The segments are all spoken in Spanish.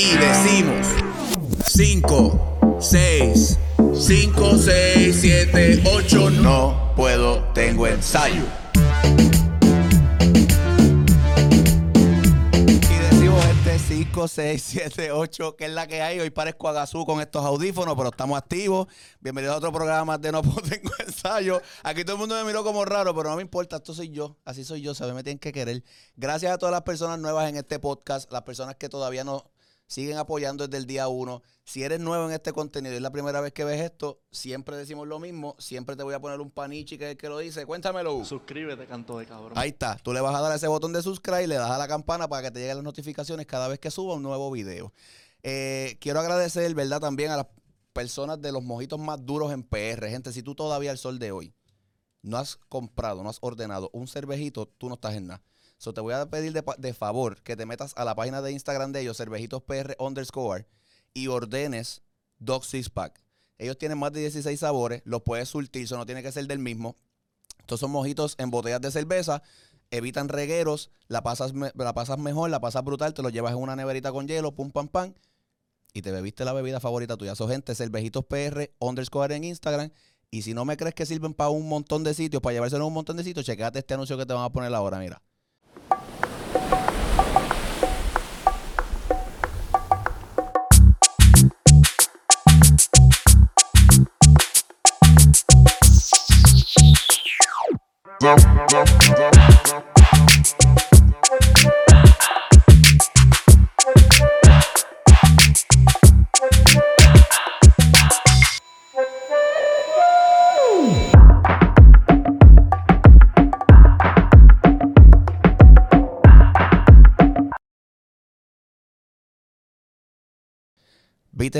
Y decimos 5, 6, 5, 6, 7, 8, no puedo, tengo ensayo. Y decimos este 5, 6, 7, 8, que es la que hay. Hoy parezco a Gazú con estos audífonos, pero estamos activos. Bienvenidos a otro programa de No puedo, tengo ensayo. Aquí todo el mundo me miró como raro, pero no me importa, esto soy yo. Así soy yo, ¿sabes? Me tienen que querer. Gracias a todas las personas nuevas en este podcast, las personas que todavía no siguen apoyando desde el día uno. Si eres nuevo en este contenido y es la primera vez que ves esto, siempre decimos lo mismo. Siempre te voy a poner un panichi que es el que lo dice. Cuéntamelo. Suscríbete, canto de cabrón. Ahí está. Tú le vas a dar ese botón de subscribe y le das a la campana para que te lleguen las notificaciones cada vez que suba un nuevo video. Eh, quiero agradecer, ¿verdad? También a las personas de los mojitos más duros en PR. Gente, si tú todavía al sol de hoy no has comprado, no has ordenado un cervejito, tú no estás en nada. So, te voy a pedir de, de favor que te metas a la página de Instagram de ellos, cervejitospr underscore, y ordenes dos six pack. Ellos tienen más de 16 sabores, los puedes surtir, eso no tiene que ser del mismo. Estos son mojitos en botellas de cerveza, evitan regueros, la pasas, la pasas mejor, la pasas brutal, te lo llevas en una neverita con hielo, pum, pam, pam, y te bebiste la bebida favorita tuya. So, gente, cervejitospr underscore en Instagram. Y si no me crees que sirven para un montón de sitios, para llevárselo a un montón de sitios, chequéate este anuncio que te van a poner ahora, mira. ¿Viste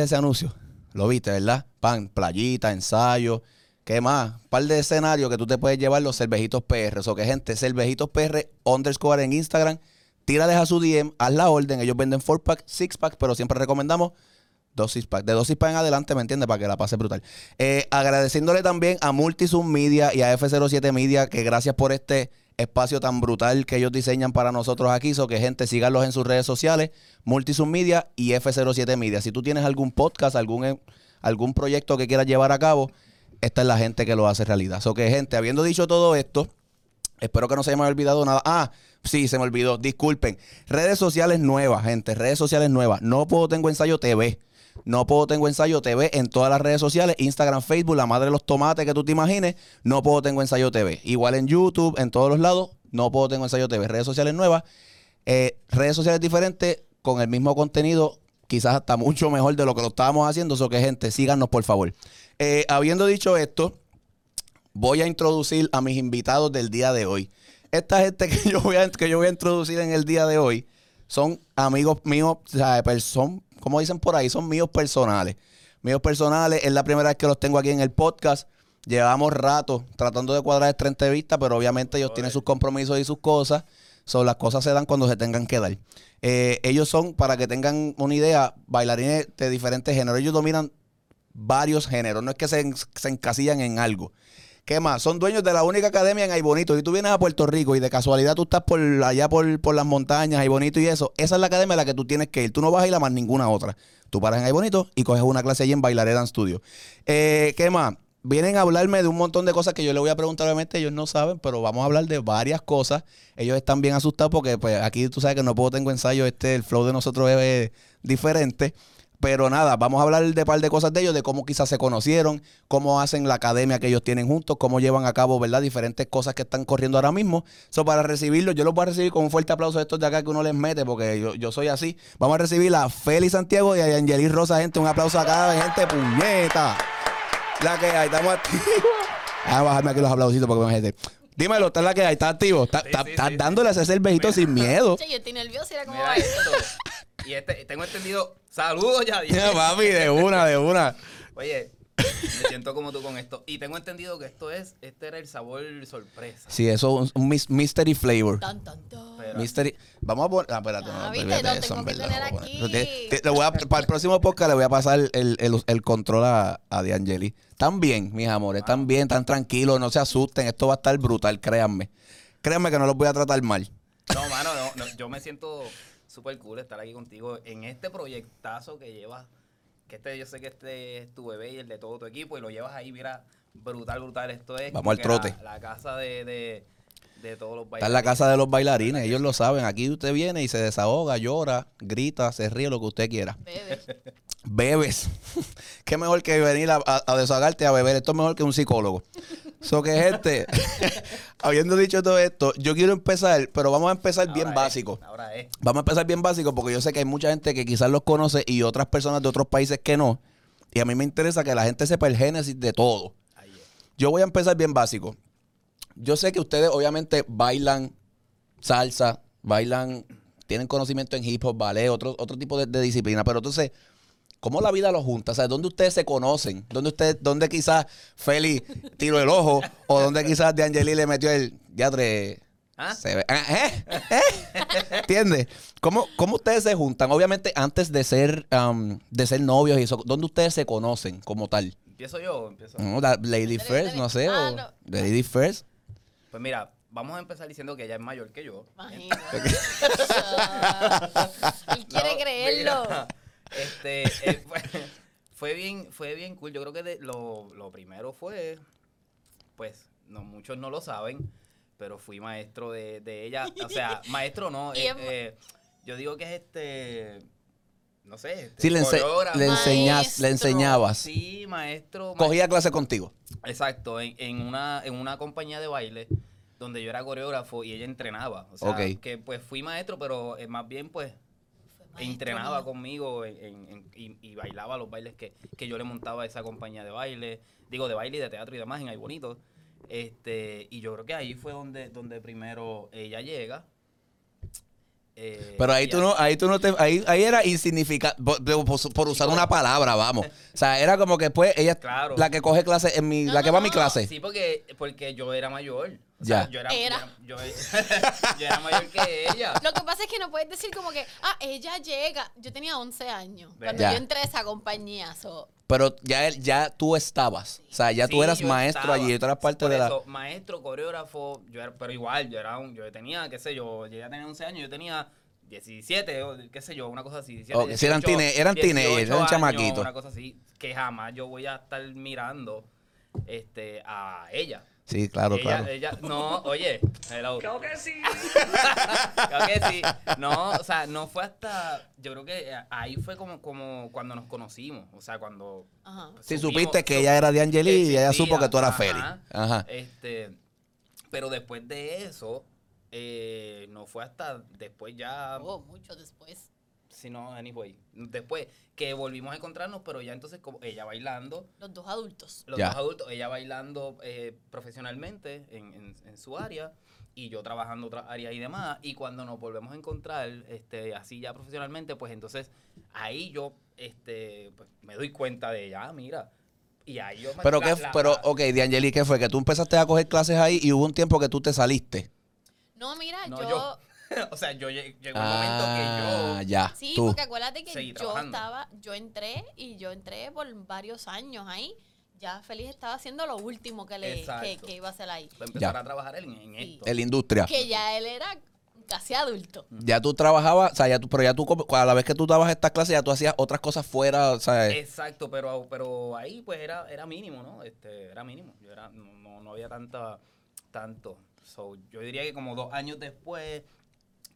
ese anuncio? Lo viste, ¿verdad? Pan, playita, ensayo. ¿Qué más? Un par de escenarios que tú te puedes llevar los cervejitos PR. O que, gente, cervejitos PR underscore en Instagram. Tírales a su DM, haz la orden. Ellos venden 4-pack, 6-pack, pero siempre recomendamos dos 6-pack. De dos 6-pack en adelante, ¿me entiendes? Para que la pase brutal. Eh, agradeciéndole también a Multisum Media y a F07 Media, que gracias por este espacio tan brutal que ellos diseñan para nosotros aquí. So que, gente, síganlos en sus redes sociales, Multisum Media y F07 Media. Si tú tienes algún podcast, algún, eh, algún proyecto que quieras llevar a cabo, esta es la gente que lo hace realidad. So que, gente, habiendo dicho todo esto, Espero que no se haya olvidado nada. Ah, sí, se me olvidó. Disculpen. Redes sociales nuevas, gente. Redes sociales nuevas. No puedo tengo ensayo TV. No puedo tengo ensayo TV en todas las redes sociales. Instagram, Facebook, la madre de los tomates que tú te imagines. No puedo tengo ensayo TV. Igual en YouTube, en todos los lados. No puedo tengo ensayo TV. Redes sociales nuevas. Eh, redes sociales diferentes con el mismo contenido. Quizás hasta mucho mejor de lo que lo estábamos haciendo. Eso que, gente, síganos por favor. Eh, habiendo dicho esto voy a introducir a mis invitados del día de hoy. Esta gente que yo voy a, que yo voy a introducir en el día de hoy son amigos míos, o sea, per- son, como dicen por ahí, son míos personales. Míos personales, es la primera vez que los tengo aquí en el podcast. Llevamos rato tratando de cuadrar esta entrevista, pero obviamente ellos tienen sus compromisos y sus cosas. So, las cosas se dan cuando se tengan que dar. Eh, ellos son, para que tengan una idea, bailarines de diferentes géneros. Ellos dominan varios géneros. No es que se, se encasillan en algo. ¿Qué más? Son dueños de la única academia en Ay Bonito. Si tú vienes a Puerto Rico y de casualidad tú estás por allá por, por las montañas, Ay Bonito y eso, esa es la academia a la que tú tienes que ir. Tú no vas a ir a más ninguna otra. Tú paras en Ay Bonito y coges una clase allí en Bailaré Dance Studio. Eh, ¿Qué más? Vienen a hablarme de un montón de cosas que yo le voy a preguntar, obviamente ellos no saben, pero vamos a hablar de varias cosas. Ellos están bien asustados porque pues aquí tú sabes que no puedo tengo ensayo, este, el flow de nosotros es eh, diferente. Pero nada, vamos a hablar de un par de cosas de ellos, de cómo quizás se conocieron, cómo hacen la academia que ellos tienen juntos, cómo llevan a cabo, ¿verdad? Diferentes cosas que están corriendo ahora mismo. So, para recibirlos, yo los voy a recibir con un fuerte aplauso de estos de acá que uno les mete, porque yo, yo soy así. Vamos a recibir a Félix Santiago y a Angelis Rosa, gente. Un aplauso acá, gente, puñeta. La que hay, estamos activos. Vamos a bajarme aquí los aplausitos porque me gente. Dímelo, está la que hay, está activo. Está, Sí, está- sí, estás sí. dándole a ese cervejito sin miedo. Che, yo estoy nerviosa, era como va esto. esto. Y este, tengo entendido. Saludos, ya Ya, papi, de una, de una. Oye, me siento como tú con esto. Y tengo entendido que esto es, este era el sabor sorpresa. Sí, eso es un, mis- mystery flavor. Tan, tan, tan. Mystery. Vamos a poner. Ah, espérate. Ah, no, viste, olvídate lo de eso, tengo en que verdad, tener vamos a poner- aquí. Te- te- le voy a- para el próximo podcast le voy a pasar el, el, el control a, a D'Angeli. Están bien, mis amores. Están bien, están tranquilos. No se asusten. Esto va a estar brutal, créanme. Créanme que no los voy a tratar mal. No, mano, no, no, yo me siento súper cool estar aquí contigo en este proyectazo que llevas. Que este, yo sé que este es tu bebé y el de todo tu equipo y lo llevas ahí, mira, brutal, brutal. Esto es Vamos al trote. La, la casa de, de, de todos los Está en la casa de los bailarines, ellos lo saben. Aquí usted viene y se desahoga, llora, grita, se ríe, lo que usted quiera. Bebe. Bebes. Qué mejor que venir a, a- a desahogarte a beber. Esto es mejor que un psicólogo. So que gente, habiendo dicho todo esto, yo quiero empezar, pero vamos a empezar bien es, básico. ahora es. Vamos a empezar bien básico porque yo sé que hay mucha gente que quizás los conoce y otras personas de otros países que no. Y a mí me interesa que la gente sepa el génesis de todo. Yo voy a empezar bien básico. Yo sé que ustedes obviamente bailan salsa, bailan, tienen conocimiento en hip hop, ballet, otro, otro tipo de, de disciplina, pero entonces, ¿cómo la vida los junta? O sea, ¿dónde ustedes se conocen? ¿Dónde ustedes, dónde quizás Feli tiró el ojo? ¿O dónde quizás de Angeli le metió el diatre? ¿Ah? Se ve- ah, ¿eh? ¿eh? ¿Entiendes? ¿Cómo, ¿Cómo ustedes se juntan? Obviamente, antes de ser, um, de ser novios y eso, ¿dónde ustedes se conocen como tal? Empiezo yo, empiezo. No, la Lady First, no sé. Ah, o no. Lady First. Pues mira, vamos a empezar diciendo que ella es mayor que yo. Imagínate. Él quiere No, creerlo. mira, este, eh, fue, fue bien, fue bien cool. Yo creo que de- lo, lo primero fue, pues, no muchos no lo saben, pero fui maestro de, de ella. O sea, maestro no, eh, eh, yo digo que es este, no sé, este, Sí, le, ense- coreógrafo. le, enseñas, le enseñabas. Sí, maestro. Cogía clase contigo. Exacto, en, en una, en una compañía de baile donde yo era coreógrafo y ella entrenaba. O sea, que pues fui maestro, pero eh, más bien pues entrenaba conmigo en- en- en- y, y bailaba los bailes que, que yo le montaba a esa compañía de baile, digo de baile y de teatro y demás en Ay Bonito. Este, y yo creo que ahí fue donde, donde primero ella llega. Eh, Pero ahí tú no, ahí tú no te, ahí, ahí era insignificante, por, por- por usar una palabra, vamos. O sea, era como que pues ella Claro. la que coge clase en mi, No, la que no, va a mi clase. Sí, porque, porque yo era mayor. O Ya. sea, yo era, Era. Yo, yo era mayor que ella. Lo que pasa es que no puedes decir como que, ah, ella llega. Yo tenía 11 años cuando Ya. yo entré a esa compañía. so, Pero ya, él- ya tú estabas. O sea, ya tú Sí, eras yo maestro estaba. allí, tú eras parte Por de la. eso, maestro, coreógrafo, yo era, pero igual, yo era un, yo tenía, qué sé yo, yo ya tenía 11 años, yo tenía 17, o qué sé yo, una cosa así. 17, Ok, sí, eran 18, tine- eran 18 teenagers, eran años, chamaquitos. Una cosa así, que jamás yo voy a estar mirando este, a ella. Sí, claro, ella, claro. ella, no, oye, hello. Creo que sí. creo que sí. No, o sea, no fue hasta, yo creo que ahí fue como, como cuando nos conocimos, o sea, cuando ajá. Sí, supimos- supiste que ella era de Angeli y ella supo que tú eras. Feli. Ajá. Este, pero después de eso, eh, no fue hasta después ya, Oh, mucho después. Si no, anyway, después que volvimos a encontrarnos, pero ya entonces como ella bailando, Los dos adultos. los dos adultos, ella bailando eh, profesionalmente en, en- en su área y yo trabajando otra área y demás. Y cuando nos volvemos a encontrar, este, así ya profesionalmente, pues entonces ahí yo este, pues, me doy cuenta de ella, ah, mira. Y ahí yo me- Pero, la- pero ok, de Angeli, ¿qué fue? Que tú empezaste a coger clases ahí y hubo un tiempo que tú te saliste. No, mira, No, yo, yo. o sea, yo lleg- llegó un Ah, momento que yo. ya. Sí, tú. porque acuérdate que Seguí yo trabajando. estaba, yo entré y yo entré por varios años ahí. Ya Feliz estaba haciendo lo último que le que, iba a hacer ahí. empezar Ya. a trabajar en, esto. En la industria. Que ya él era casi adulto. Ya tú trabajabas, o sea, ya tú, pero ya tú, a la vez que tú dabas estas clases, ya tú hacías otras cosas fuera, o sea, Exacto, pero, pero ahí pues era, era mínimo, ¿no? Este, era mínimo. Yo era, no, no, no había tanta, tanto. So, yo diría que como dos años después,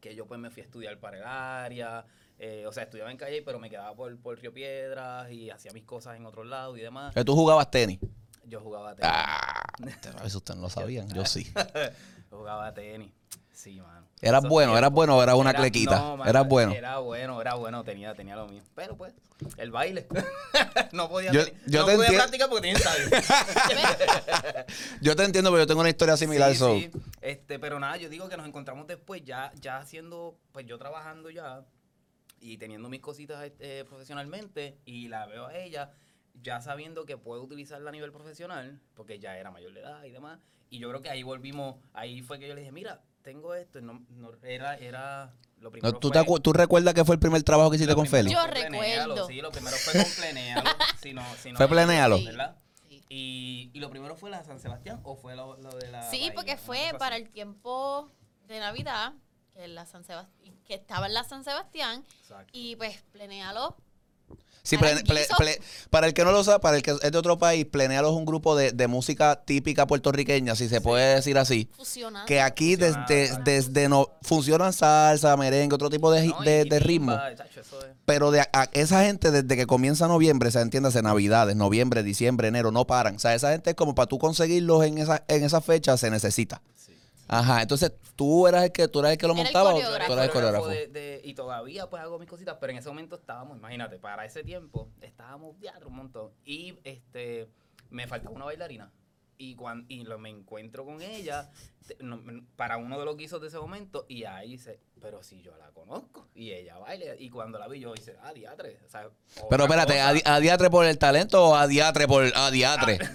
que yo pues me fui a estudiar para el área. eh, o sea, estudiaba en Calle, pero me quedaba por, por Río Piedras y hacía mis cosas en otros lados y demás. que tú jugabas tenis. Yo jugaba tenis. Ah, a veces ustedes no lo sabían, yo sí. Yo jugaba tenis. Sí, mano. ¿Eras Esos bueno, eras tiempos. bueno o eras una Era- clequita? no, mano, Eras bueno. Era bueno, era bueno, tenía, tenía lo mío. Pero pues, el baile. no podía, Yo- yo no te podía practicar porque tenía ensayo. Yo te entiendo, pero yo tengo una historia similar, Sí, so. sí. Este, pero nada, yo digo que nos encontramos después, ya, ya haciendo, pues yo trabajando ya y teniendo mis cositas este, profesionalmente y la veo a ella ya sabiendo que puedo utilizarla a nivel profesional, porque ya era mayor de edad y demás. Y yo creo que ahí volvimos, ahí fue que yo le dije, mira, tengo esto, y no, no- era, era lo primero No, ¿tú, fue- te acu- ¿Tú recuerdas que fue el primer trabajo que hiciste con Feli? Yo recuerdo. Sí, lo primero fue con Plenéalo. si no, si no ¿Fue Plenéalo? equivoco, ¿verdad? Sí. Y, y lo primero fue la de San Sebastián o fue lo, lo de la. Sí, Bahía? porque fue para el tiempo de Navidad. que, la San Sebast- que estaba en la San Sebastián Exacto. y pues plenéalo. Sí, ple- Aranguizo. ple- ple- para el que no lo sabe, para el que es de otro país, Plenealo es un grupo de, de música típica puertorriqueña, si se puede decir así. Que aquí desde, desde no funcionan salsa, merengue, otro tipo de, No, y- de, ritmo. es- Pero de a- esa gente desde que comienza noviembre, o sea, entiéndase, navidades, noviembre, diciembre, enero, no paran. O sea, esa gente es como para tú conseguirlos en esa, en esa fecha se necesita. Ajá, entonces tú eras el que tú eras el que lo montaba o tú eras el coreógrafo. de- de- y todavía pues hago mis cositas, pero en ese momento estábamos, imagínate, para ese tiempo estábamos teatro un montón. Y este me faltaba una bailarina. Y cuando y lo, me encuentro con ella te- no, para uno de los guisos de ese momento y ahí dice, pero si yo la conozco y ella baila y cuando la vi yo dice, ah, diatre, o sea, Pero espérate, cosa. ¿a, di- a diatre por el talento o a diatre por a diatre?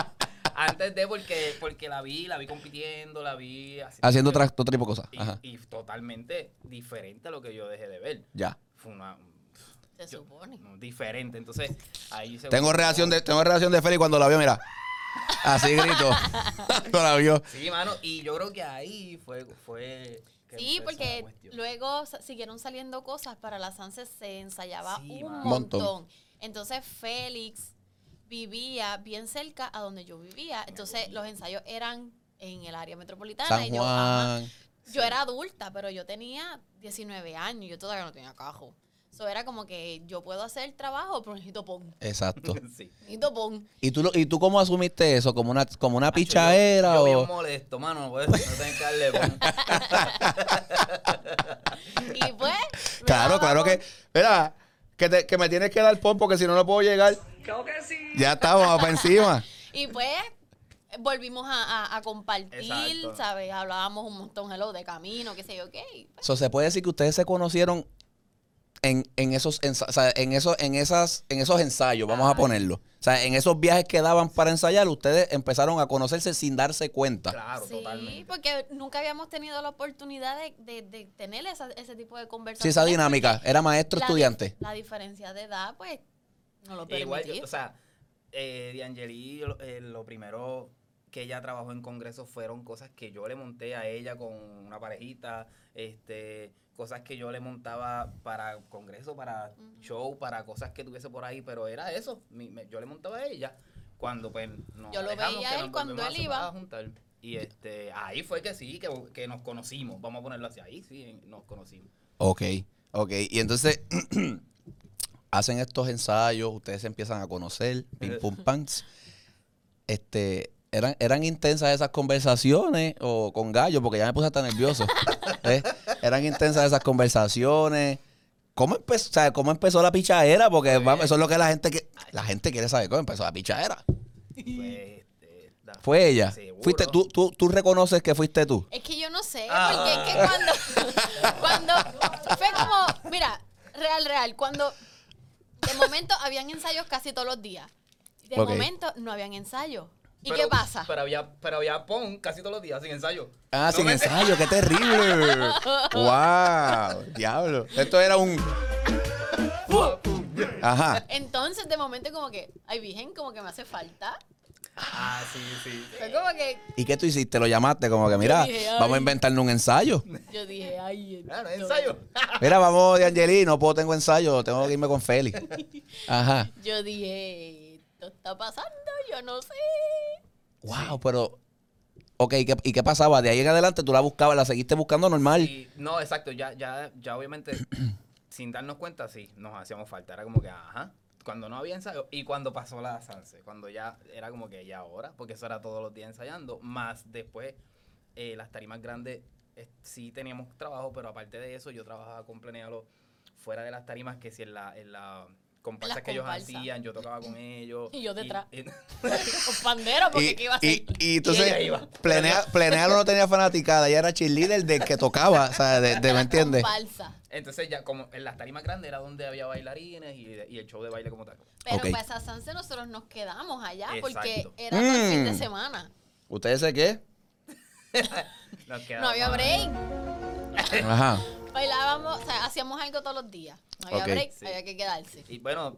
Antes de porque porque la vi, la vi compitiendo, la vi así- Haciendo otra, otro tipo de cosas. y, Ajá. y totalmente diferente a lo que yo dejé de ver. Ya. Fue una Se yo- supone. no, diferente. Entonces, ahí se Tengo reacción de, tengo reacción de Feli cuando la vio, mira. Así grito. cuando la vio. Sí, mano, y yo creo que ahí fue fue Sí, porque luego siguieron saliendo cosas para la Sanse se ensayaba Sí, un montón. Entonces Félix vivía bien cerca a donde yo vivía. Entonces los ensayos eran en el área metropolitana. San y yo, ajá. Yo era adulta, pero yo tenía 19 años. Yo todavía no tenía cajo. Eso era como que yo puedo hacer trabajo, pero necesito pon. Exacto. sí. Necesito pon. ¿Y tú, lo- ¿Y tú cómo asumiste eso? ¿Como una, como una pichadera yo, yo o...? bien molesto, mano, no puedes no tenés que darle pon. Y pues. Claro, claro que... Mira, que, te- que me tienes que dar pon porque si no, no puedo llegar. Creo que sí. Ya estamos para encima. Y pues volvimos a, a- a compartir, Exacto. ¿sabes? Hablábamos un montón hello, de camino, qué sé yo, qué. So, se puede decir que ustedes se conocieron en, en esos o sea, en esos en esas en esos ensayos, vamos a ponerlo. O sea, en esos viajes que daban para ensayar, ustedes empezaron a conocerse sin darse cuenta. Claro, sí, totalmente. porque nunca habíamos tenido la oportunidad de, de- de tener esa- ese tipo de Sí, conversaciones. esa dinámica. Era maestro la di- estudiante. La diferencia de edad, pues, no lo E Igual, yo- permitía. o sea, eh, D'Angeli, lo, eh, lo primero que ella trabajó en congreso fueron cosas que yo le monté a ella con una parejita, este, cosas que yo le montaba para congreso, para show, para cosas que tuviese por ahí, pero era eso, mi- me- yo le montaba a ella cuando pues nos Yo lo veía él cuando él iba. a juntar. Y este, ahí fue que sí, que, que nos conocimos, vamos a ponerlo así, ahí sí nos conocimos. Ok, ok. Y entonces hacen estos ensayos, ustedes se empiezan a conocer, pim pum pants. Este, ¿eran, ¿eran intensas esas conversaciones o con gallo? Porque ya me puse hasta nervioso. ¿Eh? ¿Eran intensas esas conversaciones? ¿Cómo empezó, o sea, ¿Cómo empezó la pichadera? Porque Pues- vamos, eso es lo que la gente que la gente quiere saber cómo empezó la pichadera. Pues, Fue ella. Seguro. Fuiste tú, tú, tú reconoces que fuiste tú. Es que yo no sé, Ah. porque es que cuando, cuando fue como, mira, real, real, cuando de momento habían ensayos casi todos los días. De momento no habían ensayos. ¿Y Pero- qué pasa? Pero había, pero había pon casi todos los días sin ensayo. Ah, No sin me- ensayo, qué terrible. wow, diablo. Esto era un. Ajá. Entonces, de momento, como que, ay, virgen, como que me hace falta. Ah, sí, sí. Fue como que ¿Y qué tú hiciste? Lo llamaste como que, mira, dije, vamos a ay. inventarle un ensayo. yo dije, ay, Claro, ensayo. Mira, vamos de Angeli, no puedo, tengo ensayo, tengo que irme con Félix. Ajá. Yo dije, esto está pasando, yo no sé. Wow, pero. Ok, ¿qué- ¿y qué pasaba? De ahí en adelante tú la buscabas, la seguiste buscando normal. Y, no, exacto, ya, ya, ya obviamente, sin darnos cuenta, sí, nos hacíamos falta. Era como que, ajá, cuando no había ensayo y cuando pasó la Sanse, cuando ya era como que ya ahora, porque eso era todos los días ensayando, más después eh, las tarimas grandes eh, sí teníamos trabajo, pero aparte de eso yo trabajaba con Planealo fuera de las tarimas que si en la, en la comparsas Las que ellos hacían, yo tocaba con ellos. Y yo detrás. y- Con pandero, porque Y, ¿qué iba a hacer? y, y entonces, Planealo no tenía fanaticada, ella era cheerleader del que tocaba, o sea, de, de- ¿me entiendes? Comparsa. Entonces ya como en las tarimas grandes era donde había bailarines y, y el show de baile como tal. Pero Ok. para esa Sanse nosotros nos quedamos allá porque era todo el fin de Mm. semana. ¿Ustedes sé qué? Nos No había break. Ajá. Bailábamos, o sea, hacíamos algo todos los días. No había Ok. break, Sí. había que quedarse. Y bueno,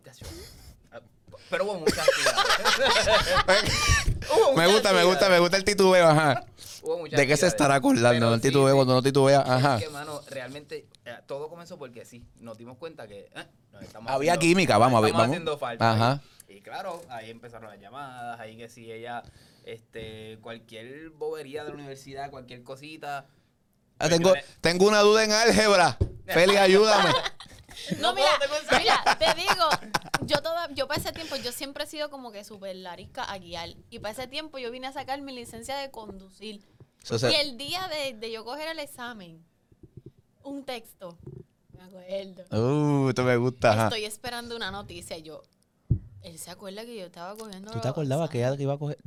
Pero hubo muchas. Hubo Me gusta, me gusta, me gusta el titubeo, ajá. Hubo ¿De qué se estará acordando? El sí, titubeo sí. cuando no titubea, ajá. Es que, mano, realmente eh, todo comenzó porque sí, nos dimos cuenta que eh, nos estamos Había haciendo- química, vamos, nos a ver, estamos vamos. haciendo falta. Ajá. Y claro, ahí empezaron las llamadas, ahí que si ella, este, cualquier bobería de la universidad, cualquier cosita. Ah, pues tengo, le- tengo una duda en álgebra. Feli, ayúdame. No, No mira, mira, te digo, yo toda, yo para ese tiempo, yo siempre he sido como que súper larisca a guiar. Y para ese tiempo yo vine a sacar mi licencia de conducir. Y el día de, de yo coger el examen, un texto, me acuerdo. Uh, esto me gusta, ajá. Estoy esperando una noticia yo, él se acuerda que yo estaba cogiendo ¿Tú te acordabas que ella iba a coger?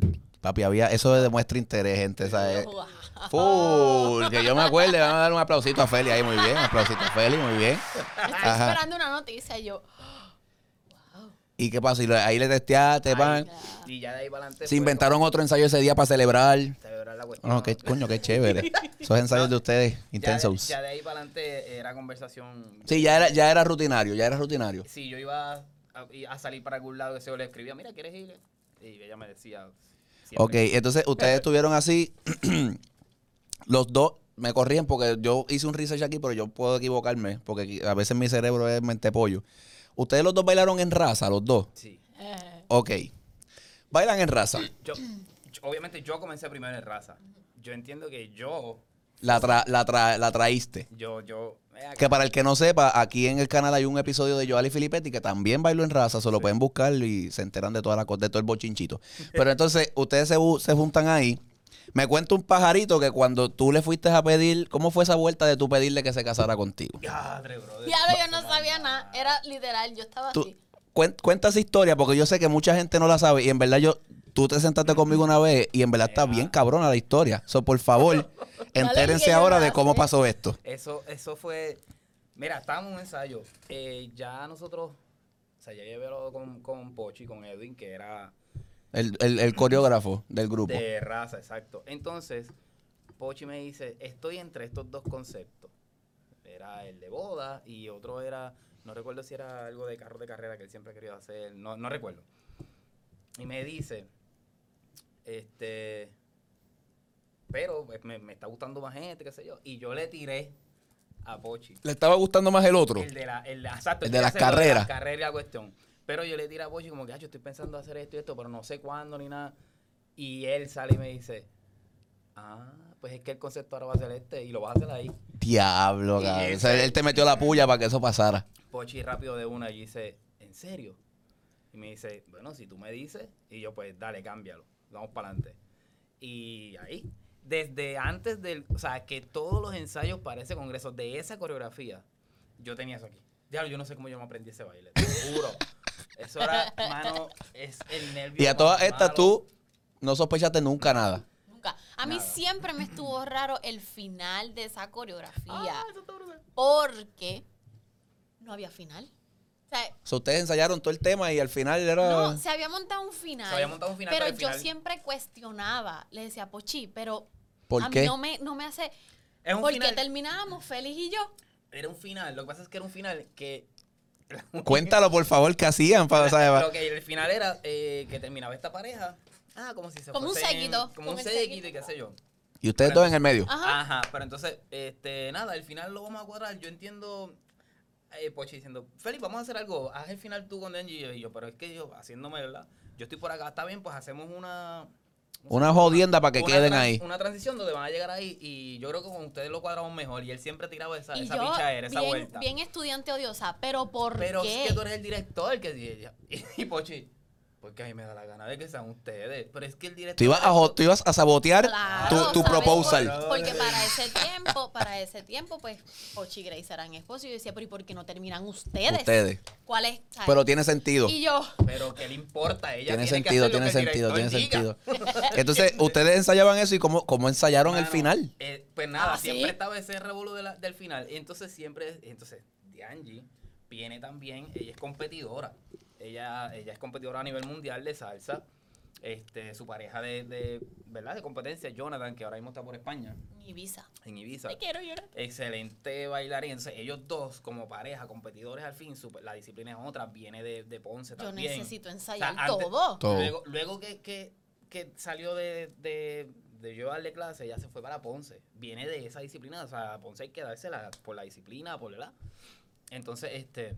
Papi, había, eso demuestra interés, gente, ¿sabes? "Wow". Full, que yo me acuerde, vamos a dar un aplausito a Feli ahí, muy bien, un aplausito a Feli, muy bien. Estoy Ajá. esperando una noticia y yo, wow. ¿Y qué pasó? Y lo- ahí le testeaste, pan. Y ya de ahí para adelante. Se inventaron otro ensayo ese día para celebrar. Celebrar la cuestión. No, qué coño, qué chévere. Esos ensayos de ustedes, Ya de- intensos. Ya de ahí para adelante era conversación. Sí, ya era, ya era rutinario, ya era rutinario. Si yo iba a, a salir para algún lado, que yo le escribía, mira, ¿quieres ir? Y ella me decía. Ok, entonces ustedes estuvieron así, los dos, me corrían porque yo hice un research aquí, pero yo puedo equivocarme, porque a veces mi cerebro es mente pollo. Ustedes los dos bailaron en raza, los dos. Sí. Eh, Ok. Bailan en raza. Yo, yo- obviamente yo comencé primero en raza. Yo entiendo que yo, La, tra- la, tra- la traíste. yo, yo. Que para el que no sepa, aquí en el canal hay un episodio de Joali Filippetti que también bailó en raza, se lo pueden buscar y se enteran de toda la cosa, de todo el bochinchito. Pero entonces, ustedes se, se juntan ahí. Me cuenta un pajarito que cuando tú le fuiste a pedir, ¿cómo fue esa vuelta de tú pedirle que se casara contigo? Diablo, yo no sabía nada. Era literal, yo estaba Tú, así. cuen- cuenta esa historia porque yo sé que mucha gente no la sabe y en verdad yo, tú te sentaste conmigo una vez y en verdad está bien cabrona la historia. So, por favor, entérense ahora de cómo pasó esto. Eso, eso fue. Mira, estábamos en un ensayo. Eh, ya nosotros. O sea, ya hablado con, con Pochi, con Edwin, que era El, el- el coreógrafo del grupo. de raza, exacto. Entonces, Pochi me dice: Estoy entre estos dos conceptos. Era el de boda y otro era. No recuerdo si era algo de carro de carrera que él siempre ha querido hacer. No, no recuerdo. Y me dice: Este. Pero pues, me, me está gustando más gente, qué sé yo. Y yo le tiré a Pochi. ¿Le estaba gustando más el otro? El de la, el, exacto, El el de las carreras. la cuestión. Pero yo le tiré a Pochi como que, "Ah, yo estoy pensando hacer esto y esto, pero no sé cuándo ni nada. Y él sale y me dice, ah, pues es que el concepto ahora va a ser este y lo vas a hacer ahí. Diablo, cabrón. O sea, él te metió la puya para que eso pasara. Pochi rápido de una y dice, ¿en serio? Y me dice, bueno, si tú me dices, y yo pues, dale, cámbialo, vamos para adelante. Y ahí, desde antes del, o sea, que todos los ensayos para ese congreso de esa coreografía, yo tenía eso aquí. Diablo, yo no sé cómo yo me aprendí ese baile, te lo juro. Eso era, mano, es el nervio. Y a todas estas tú no sospechaste nunca nada. Nunca. A mí Nada. siempre me estuvo raro el final de esa coreografía. Ah, eso está porque no había final. O sea, O sea, ustedes ensayaron todo el tema y al final era... no, se había montado un final. Se había montado un final, Pero yo final- siempre cuestionaba. Le decía, Pochi, pero ¿Por a qué? mí no me, no me hace. Es un Porque final, terminábamos Félix y yo. era un final, lo que pasa es que era un final que... Cuéntalo, por favor, qué hacían para... ¿sabes? Lo que el final era eh, que terminaba esta pareja. Ah, como si se Como un séquito, Como un séquito y qué sé yo. Y ustedes dos en el medio. Ajá. Ajá, pero entonces, este, nada, el final lo vamos a cuadrar. Yo entiendo, eh, Pochi diciendo, Félix, vamos a hacer algo. Haz el final tú con Denji y yo, y yo, pero es que yo, haciéndome, ¿verdad? Yo estoy por acá, está bien, pues hacemos una... Una jodienda para que una queden ahí. Una transición donde van a llegar ahí y yo creo que con ustedes lo cuadramos mejor. Y él siempre tiraba esa, Y esa yo, pichadera, esa bien, vuelta. bien estudiante odiosa. Pero ¿por Pero qué? es que tú eres el director que y, ella- y, Pochi, porque a mí me da la gana de que sean ustedes. Pero es que el director. Tú ibas a, jo- tú ibas a sabotear Claro, tu, tu proposal. Por- Porque para ese tiempo, para ese tiempo, pues, Pochi y Grace eran esposos. Y yo decía, pero ¿y por qué no terminan ustedes? Ustedes. ¿Cuál es? ¿sabes? Pero tiene sentido. Y yo, Pero ¿qué le importa? Ella Tiene sentido, tiene sentido, tiene sentido. Entonces, ustedes ensayaban eso y cómo, cómo ensayaron el final. eh, pues nada, Ah, ¿sí? siempre estaba ese revolú de del final. Y entonces siempre, entonces, Dianji viene también, ella es competidora. Ella, ella es competidora a nivel mundial de salsa. Este, su pareja de, de, ¿verdad? De competencia, Jonathan, que ahora mismo está por España. Ibiza. en Ibiza. Te quiero llorar. Excelente bailarín. Entonces, ellos dos, como pareja, competidores al fin, super- la disciplina es otra, viene de, de Ponce Yo también. necesito O ensayar sea, antes- todo. Todo. Luego, luego que, que, que salió de, de, de yo darle clase, ya se fue para Ponce. Viene de esa disciplina. O sea, Ponce hay que dársela por la disciplina, por la. Entonces, este.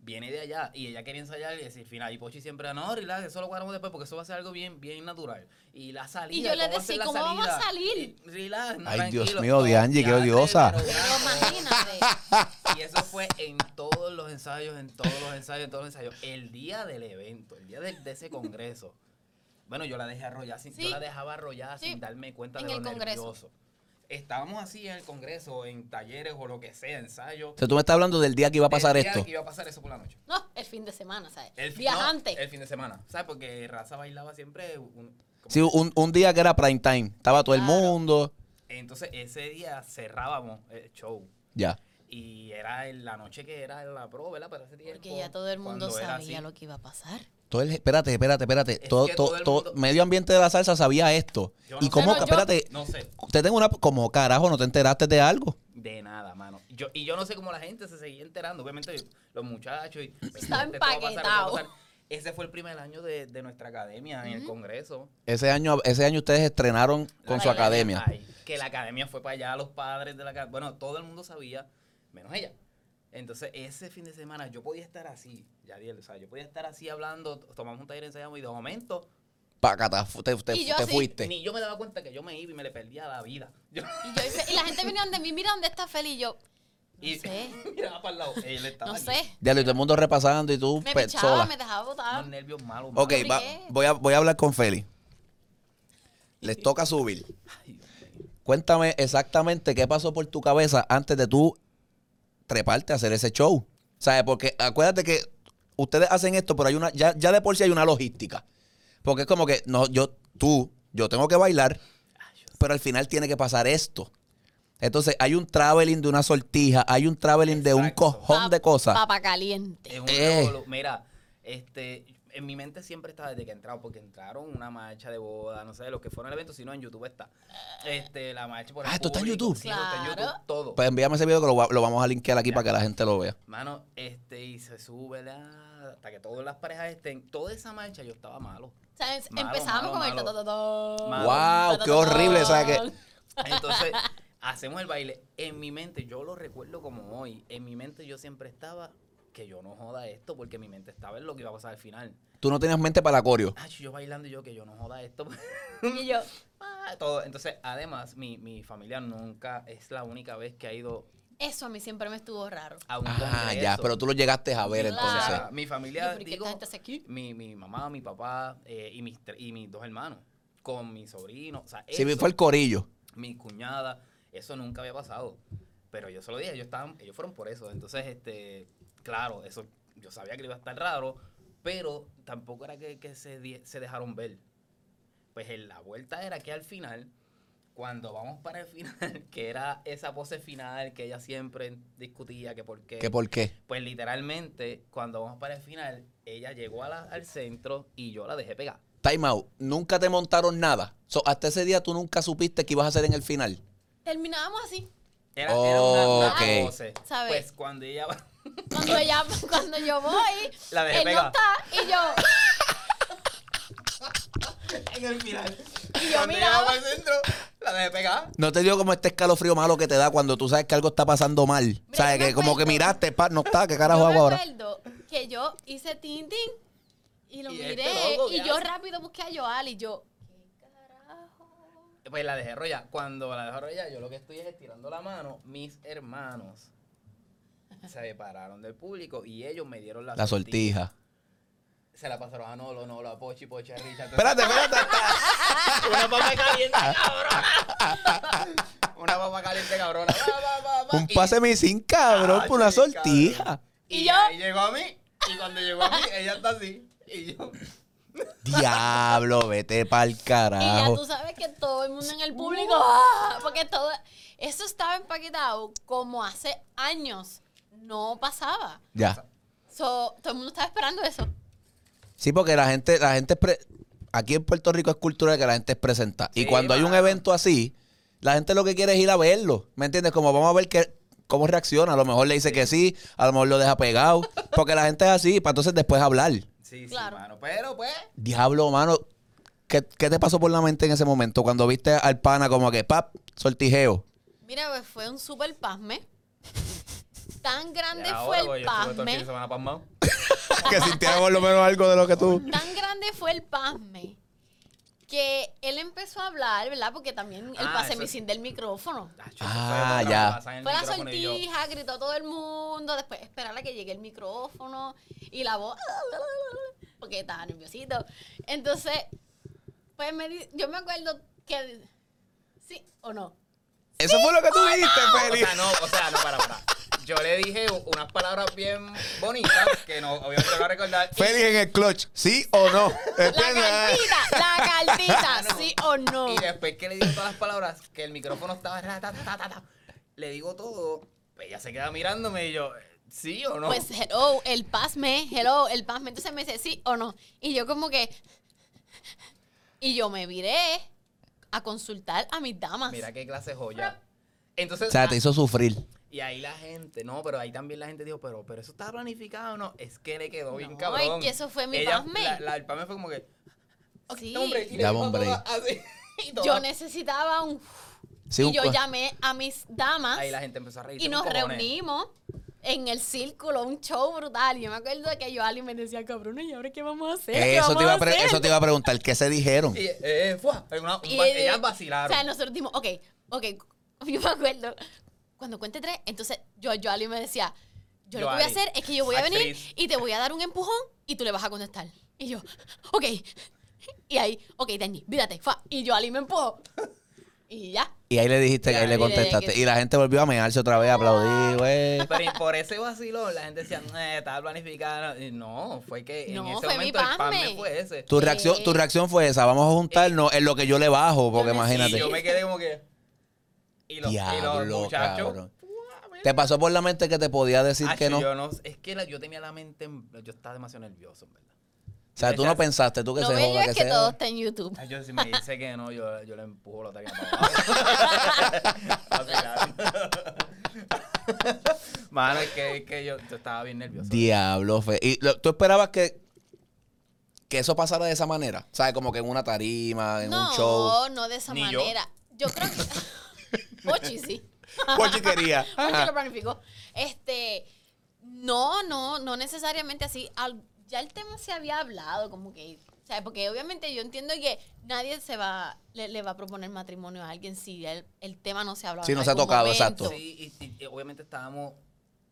Viene de allá y ella quería ensayar y decir, final, y Pochi siempre, no, relax, eso lo guardamos después porque eso va a ser algo bien, bien natural. Y la salida. Y yo le ¿cómo va a ser decía, ¿cómo vamos a salir? Y, relax, no, Ay, Dios mío, Dianji, qué odiosa. pero imagínate. Y eso fue en todos los ensayos, en todos los ensayos, en todos los ensayos. El día del evento, el día de, de ese congreso. Bueno, yo la dejé arrollar, sin, Sí. yo la dejaba arrollar Sí. sin darme cuenta En de lo el congreso. nervioso. Estábamos así en el congreso, en talleres o lo que sea, ensayos. O sea, tú me estás hablando del día que iba a pasar El día esto. que iba a pasar eso por la noche. No, el fin de semana, ¿sabes? El, fi- Viajante. no, el fin de semana. ¿Sabes? Porque Raza bailaba siempre. un- Sí, un, un día que era prime time. Estaba todo el mundo. Entonces, ese día cerrábamos el show. Ya. Y era en la noche que era la pro, ¿verdad? Para ese tiempo. Porque ya todo el mundo sabía así. lo que iba a pasar. Todo el, espérate, espérate, espérate. Es todo, todo, todo el todo- mundo- medio ambiente de la salsa sabía esto. Yo y no cómo, sé. Pero yo- espérate, No sé. te tengo una, como carajo, ¿no te enteraste de algo? De nada, mano. Yo, y yo no sé cómo la gente se seguía enterando. Obviamente, los muchachos y. Está empaquetado. Ese fue el primer año de, de nuestra academia en el congreso. Ese año, ese año ustedes estrenaron con La su academia. ay, que la academia fue para allá, los padres de la academia. Bueno, todo el mundo sabía, menos ella. Entonces, ese fin de semana yo podía estar así, Yadiel, o sea, yo podía estar así hablando, tomamos un taller ensayamos y de momento Pacata, te, te- Y yo te sí. fuiste. ni yo me daba cuenta que yo me iba y me le perdía la vida. Yo- Y, yo hice- y la gente venía de mí, mira dónde está Feli. Y yo, no y sé, miraba para el lado. Él estaba no aquí. sé. Ya, y todo el mundo repasando y tú Me pe- pichaba, sola. me dejaba botar. Unos nervios malos. Ok, malos. va- ¿Qué? voy, a, voy a hablar con Feli. Les toca subir. Ay. Cuéntame exactamente qué pasó por tu cabeza antes de tú treparte a hacer ese show. ¿Sabes? Porque acuérdate que ustedes hacen esto, pero hay una, ya, ya de por sí hay una logística. Porque es como que, no, yo, tú, yo tengo que bailar, pero al final tiene que pasar esto. Entonces hay un traveling de una sortija, hay un traveling de un cojón de cosas. Papa caliente. Es un Eh. Mira, este, en mi mente siempre estaba desde que entraron, porque entraron una marcha de boda, no sé, los que fueron al evento, si no en YouTube está. Este, la marcha por el Ah, ¿esto está en. YouTube? Sí, esto está en Claro. YouTube, todo. Pues envíame ese video que lo, va- lo vamos a linkear aquí Ya. para que la gente lo vea. Mano, este, y se sube la, hasta que todas las parejas estén, toda esa marcha yo estaba malo. O sea, Malo, empezamos malo, con el malo. Malo. ¡Wow! ¡Qué horrible! ¿Sabes qué? Entonces, hacemos el baile. En mi mente, yo lo recuerdo como hoy. En mi mente yo siempre estaba que yo no joda esto, porque mi mente estaba en lo que iba a pasar al final. Tú no tenías mente para la coreo. Ay, yo bailando y yo que yo no joda esto. Y yo, Ah, todo. Entonces, además, mi, mi familia nunca es la única vez que ha ido eso a mí siempre me estuvo raro. Ah, ya, pero tú lo llegaste a ver Claro. O entonces. sea, mi familia, ¿pero y qué digo, aquí? mi, mi mamá, mi papá eh, y, mis, y mis dos hermanos, con mi sobrino, o sea, Sí, eso, fue el corillo. mi cuñada, eso nunca había pasado. Pero yo se lo dije, ellos, estaban, ellos fueron por eso. Entonces, este, claro, eso yo sabía que iba a estar raro, pero tampoco era que, que se, se dejaron ver. Pues en la vuelta era que al final, cuando vamos para el final, que era esa pose final que ella siempre discutía que por qué. ¿Que por qué? Pues literalmente, cuando vamos para el final, ella llegó a la- al centro y yo la dejé pegar. Time out. Nunca te montaron nada. So, hasta ese día tú nunca supiste qué ibas a hacer en el final. Terminábamos así. Era, era una, una Ok. pose. ¿Sabes? Pues cuando ella va. Cuando, ella, cuando yo voy, La dejé él no está y yo, en el final. Y yo miraba. al centro, la dejé pegar. No te dio como este escalofrío malo que te da cuando tú sabes que algo está pasando mal. ¿Sabes? yo me Que como que miraste, pa, no está, ¿qué carajo yo hago ahora? que yo hice tin tin y lo ¿Y este miré loco qué y yo hace? rápido busqué a Joal y yo. Pues la dejé rollar. Cuando la dejé rollar, yo lo que estoy es estirando la mano. Mis hermanos se separaron del público y ellos me dieron la, La sortija. Se la pasaron a Nolo, Nolo, a Pochi, Pochi, a Richard. Espérate, espérate. Una papa caliente, cabrón. Una papa caliente, cabrona. Va, va, va, va. Un Y- pase mi sin cabrón Ah, por una sí, sortija. cabrón. Y, Y yo- ahí llegó a mí. Y cuando llegó a mí, ella está así. Y yo. Diablo, vete pa'l Y ya carajo. tú sabes que todo el mundo en el público, ¡ah! porque todo, eso estaba empaquetado como hace años, no pasaba. Ya. So, todo el mundo estaba esperando eso. Sí, porque la gente, la gente pre- aquí en Puerto Rico es cultural que la gente es presenta. y cuando hay un evento así, La gente lo que quiere es ir a verlo. ¿Me entiendes? Como vamos a ver qué, cómo reacciona. A lo mejor le dice que sí, a lo mejor lo deja pegado. Porque la gente es así, para entonces después hablar. Sí, sí, mano. Pero pues, Diablo, mano. ¿Qué, qué te pasó por la mente en ese momento? Cuando viste al pana como que, pap, sortijeo. Mira, pues fue un super pasme. Tan grande fue el pues, yo estuve todo el fin pasme. de semana pasmado. que sintiera por lo menos algo de lo que tú. Tan grande fue el pasme que él empezó a hablar, ¿verdad? Porque también él Ah, pasa eso es- sin del micrófono. Eso Ah, fue ya. el Fue la sortija, gritó todo el mundo, después esperar a que llegue el micrófono y la voz, porque estaba nerviosito. Entonces, pues me di- yo me acuerdo que, ¿sí o no? Eso fue lo que tú dijiste, O Félix. sea, no, o sea, no, para, para. Yo le dije unas palabras bien bonitas que no, obviamente lo voy a recordar. Félix en el clutch, ¿sí o no? La cartita, la cartita, No. ¿sí o no? Y después que le digo todas las palabras, que el micrófono estaba ta, ta, ta, ta, ta, le digo todo, pues ella se queda mirándome y yo, ¿sí o no? Pues hello, el pasme, hello, el pasme. Entonces me dice, ¿sí o no? Y yo como que, y yo me viré a consultar a mis damas. Mira qué clase de joya. Entonces, O sea, ah, te hizo sufrir. Y ahí la gente, no, pero ahí también la gente dijo, pero, pero eso estaba planificado, ¿no? Es que le quedó bien cabrón. es que eso fue mi Ella- pasme. La, la del pasme fue como que, Sí. "No, hombre, y así, toda- Yo necesitaba un... Sí, y un yo llamé a mis damas Ahí la gente empezó a reír. y nos reunimos en el círculo, un show brutal. Yo me acuerdo que yo Ali me decía, cabrón, ¿y ahora qué vamos a hacer? ¿Qué Eso vamos te, iba a a pre- hacer?" eso te iba a preguntar, ¿qué se dijeron? Y, eh, fue, una- un Y, va- eh, ellas O vacilaron. sea, nosotros dimos, ok, ok, yo me acuerdo, cuando cuente tres, entonces yo, yo Ali me decía, yo lo que voy a hacer es que yo voy a venir y te voy a dar un empujón y tú le vas a contestar. Y yo, ok. Y ahí, ok, Dani, mírate, fa. Y yo Ali me empujó. Y ya. Y ahí le dijiste, que ahí le contestaste. que- Y la gente volvió a mearse otra vez, a aplaudir, güey. Pero y por ese vacilón, la gente decía, eh, estaba planificado. Y no, fue que en No, ese fue mi momento el pasme. pasme fue ese. Tu reacción, tu reacción fue esa, vamos a juntarnos en lo que yo le bajo, porque Yo imagínate. Y yo me quedé como que. Y los, y los Diablo, muchachos. cabrón. ¿Te pasó por la mente que te podía decir que no? Yo no es que la- yo tenía la mente. en- Yo estaba demasiado nervioso, en verdad. O sea, tú no pensaste, tú que se joda, es que que todo está en YouTube. Ay, Yo si me dice que no, yo, yo le empujo la taquilla. Mano, es que, es que yo, yo estaba bien nervioso. Diablo, fe. ¿Y lo- tú esperabas que, que eso pasara de esa manera? ¿Sabes? Como que en una tarima, en un show. No, no de esa Ni yo. manera. Yo, creo que. Pochi, sí. Pochi quería. Pochi lo planificó. Este. No, no, no necesariamente así. Al- ya el tema se había hablado, como que. O sea, porque obviamente yo entiendo que nadie se va, le, le va a proponer matrimonio a alguien si el, el tema no se ha hablado. Sí, en no se ha tocado, momento. exacto. Sí, y, y- y obviamente estábamos,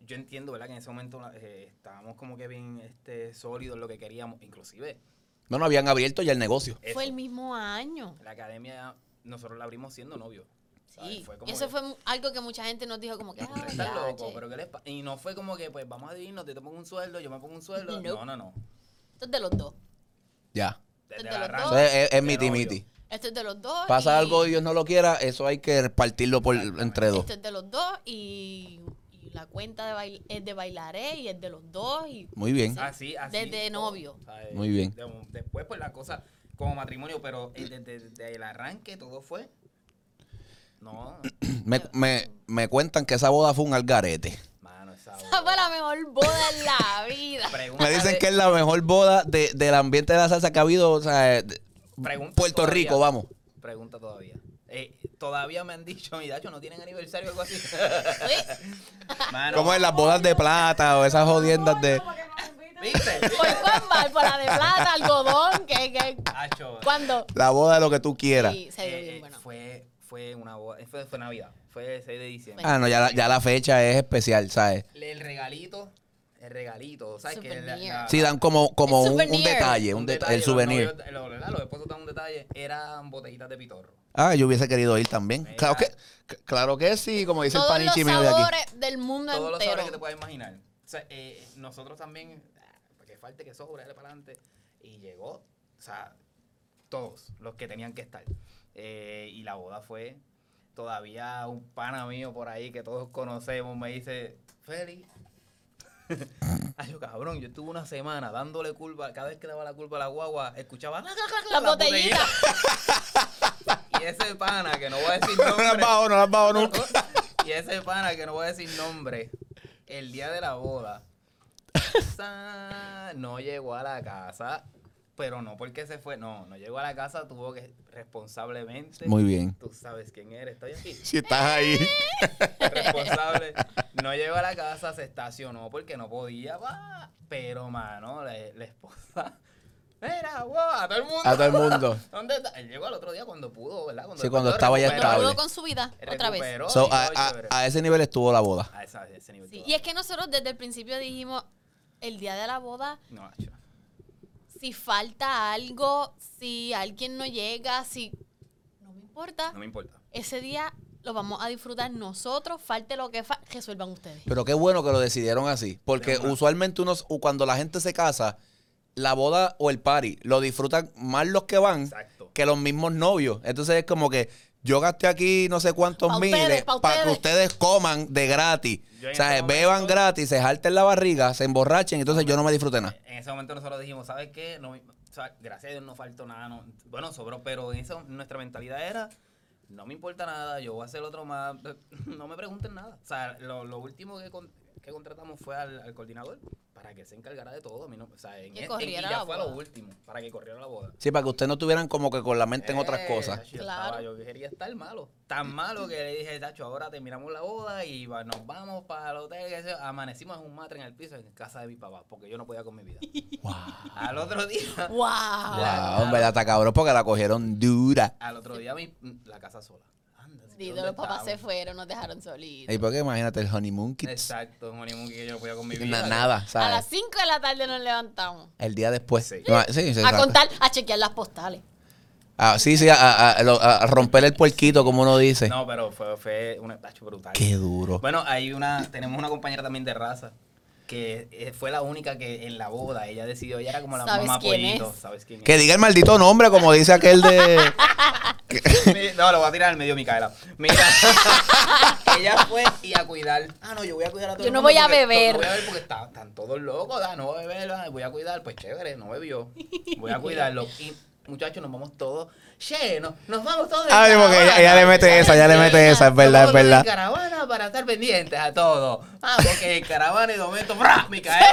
yo entiendo, ¿verdad? Que en ese momento eh, estábamos como que bien este, sólidos en lo que queríamos. Inclusive, No, no habían abierto ya el negocio. eso, Fue el mismo año. la academia, nosotros la abrimos siendo novios. Sí. Fue Y eso que, fue algo que mucha gente nos dijo como que. "Ah, Estás loco, che". pero ¿qué les? Y no fue como que, pues vamos a dividirnos, yo te pongo un sueldo, yo me pongo un sueldo. No, no, no. Esto es de los dos. Ya. Desde De el los arranque, dos. Es, de miti miti. Esto es de los dos. Pasa y- algo y Dios no lo quiera, eso hay que repartirlo por, entre dos. Esto es de los dos y, y la cuenta de bail- es de bailaré y es de los dos y Muy bien. Así, así. Desde todo, novio. ¿sabes? Muy bien. De- después, pues la cosa como matrimonio, pero eh, desde, desde el arranque todo fue. No, Me, me, me cuentan que esa boda fue un algarete. mano, esa esa fue la mejor boda en la vida. Me dicen que es la mejor boda de- del ambiente de la salsa que ha habido, o sea, de- Puerto Rico, vamos. Pregunta todavía. Eh, todavía me han dicho, mi dacho, ¿no tienen aniversario o algo así? Sí. Mano, ¿Cómo es las bodas de plata o esas jodiendas de... ¿Viste? ¿Por? ¿Por la de plata, algodón? ¿Qué, qué? Acho, ¿Cuándo? La boda de lo que tú quieras. Sí, se dio eh, bien eh, bueno. fue, fue una boda, fue, fue Navidad, fue el 6 de diciembre. Ah, no, ya la, ya la fecha es especial, ¿sabes? El regalito, el regalito, ¿sabes? Que la- Sí, dan como, como El un, un detalle, un deta- el los souvenir. novios- los, los esposos dan un detalle, eran botellitas de pitorro. Ah, yo hubiese querido ir también. Mira. Claro que, claro que sí, como dice el Todos los panichi mío de aquí. sabores del mundo Todos los sabores que te entero. puedas imaginar. O sea, eh, nosotros también, ah, que falte que sobre, dale para adelante. Y llegó, o sea, todos los que tenían que estar. Eh, y la boda fue, todavía un pana mío por ahí que todos conocemos me dice, Félix. Ay, yo cabrón, yo estuve una semana dándole curva, cada vez que daba la curva a la guagua, escuchaba La botellita. y ese pana que no voy a decir No las nombre. bajo, no las bajo nunca. y ese pana que no voy a decir nombre, el día de la boda, no llegó a la casa, pero no porque se fue, no, no llegó a la casa, tuvo que responsablemente. Muy bien. Tú sabes quién eres, estoy aquí. Si estás ahí. Responsable. No llegó a la casa, se estacionó porque no podía, va. Pero, mano, la, la esposa. Mira, wow, a todo el mundo. A todo el mundo. ¿Dónde está? Él llegó al otro día cuando pudo, ¿verdad? Sí, cuando estaba ya estable. Con su vida, otra vez. So, a, ese nivel estuvo la boda. A esa- a ese nivel. Sí. Y es que nosotros desde el principio dijimos, el día de la boda, No, macho. Si falta algo, si alguien no llega, si... No me importa. No me importa. Ese día lo vamos a disfrutar nosotros, falte lo que fa resuelvan ustedes. Pero qué bueno que lo decidieron así. Porque usualmente unos, cuando la gente se casa, la boda o el party lo disfrutan más los que van Exacto. que los mismos novios. Entonces es como que yo gasté aquí no sé cuántos Pa' miles ustedes, pa' para que ustedes. coman de gratis. O sea, beban momento- gratis, se jalten la barriga, se emborrachen, entonces yo no me disfruté nada. En ese momento nosotros dijimos, ¿sabes qué? No, o sea, gracias a Dios no faltó nada. no- bueno, sobró, pero en eso nuestra mentalidad era, no me importa nada, yo voy a hacer otro más. No me pregunten nada. O sea, lo, lo último que, con- que contratamos fue al, al coordinador para que se encargara de todo. a mí no- o sea, en, Que en- corriera y ya la fue a lo boda. último, para que corriera la boda. Sí, para que ustedes no estuvieran como que con la mente en otras Eh, cosas. yo Claro. estaba- yo quería estar malo. Tan malo que le dije, Tacho, ahora terminamos la boda y va- nos vamos para el hotel. que. Amanecimos en un matre en el piso en casa de mi papá, porque yo no podía con mi vida. Al otro día, ¡Wow! La- Wow, verdad está cabrón porque la cogieron dura. al otro día mi, la casa sola. Anda, ¿sí? Digo, ¿dónde los papás se fueron, nos dejaron solitos. Y porque imagínate el honeymoon kids. Exacto, un honeymoon que yo no podía con mi Na- nada, A ¿sabes? las 5 de la tarde nos levantamos. El día después. Sí. No, sí, sí, A exacto. contar, a chequear las postales. Ah, sí, sí, a, a- a- a romper el puerquito, como uno dice. No, pero fue, fue un tacho brutal. Qué duro. Bueno, hay una, tenemos una compañera también de raza que eh, fue la única que en la boda ella decidió, ella era como la ¿Sabes mamá quién pollito, es? ¿sabes quién es? Que diga el maldito nombre, como dice aquel de. No, lo voy a tirar al medio, Micaela. Mira, ella fue y a cuidar. Ah, no, yo voy a cuidar a todo Yo el no mundo voy a porque- beber. No voy a beber porque está- están todos locos. ah, no voy a beber, voy a cuidar. Pues chévere, no bebió. Voy a cuidarlo. Y muchachos, nos vamos todos. Che, no, nos vamos todos. en Ay, porque ella- le mete esa, ella le mete esa, es verdad, es verdad. En caravana para estar pendientes a todo. Ah, porque en caravana y de momento, ¡bra! Micaela.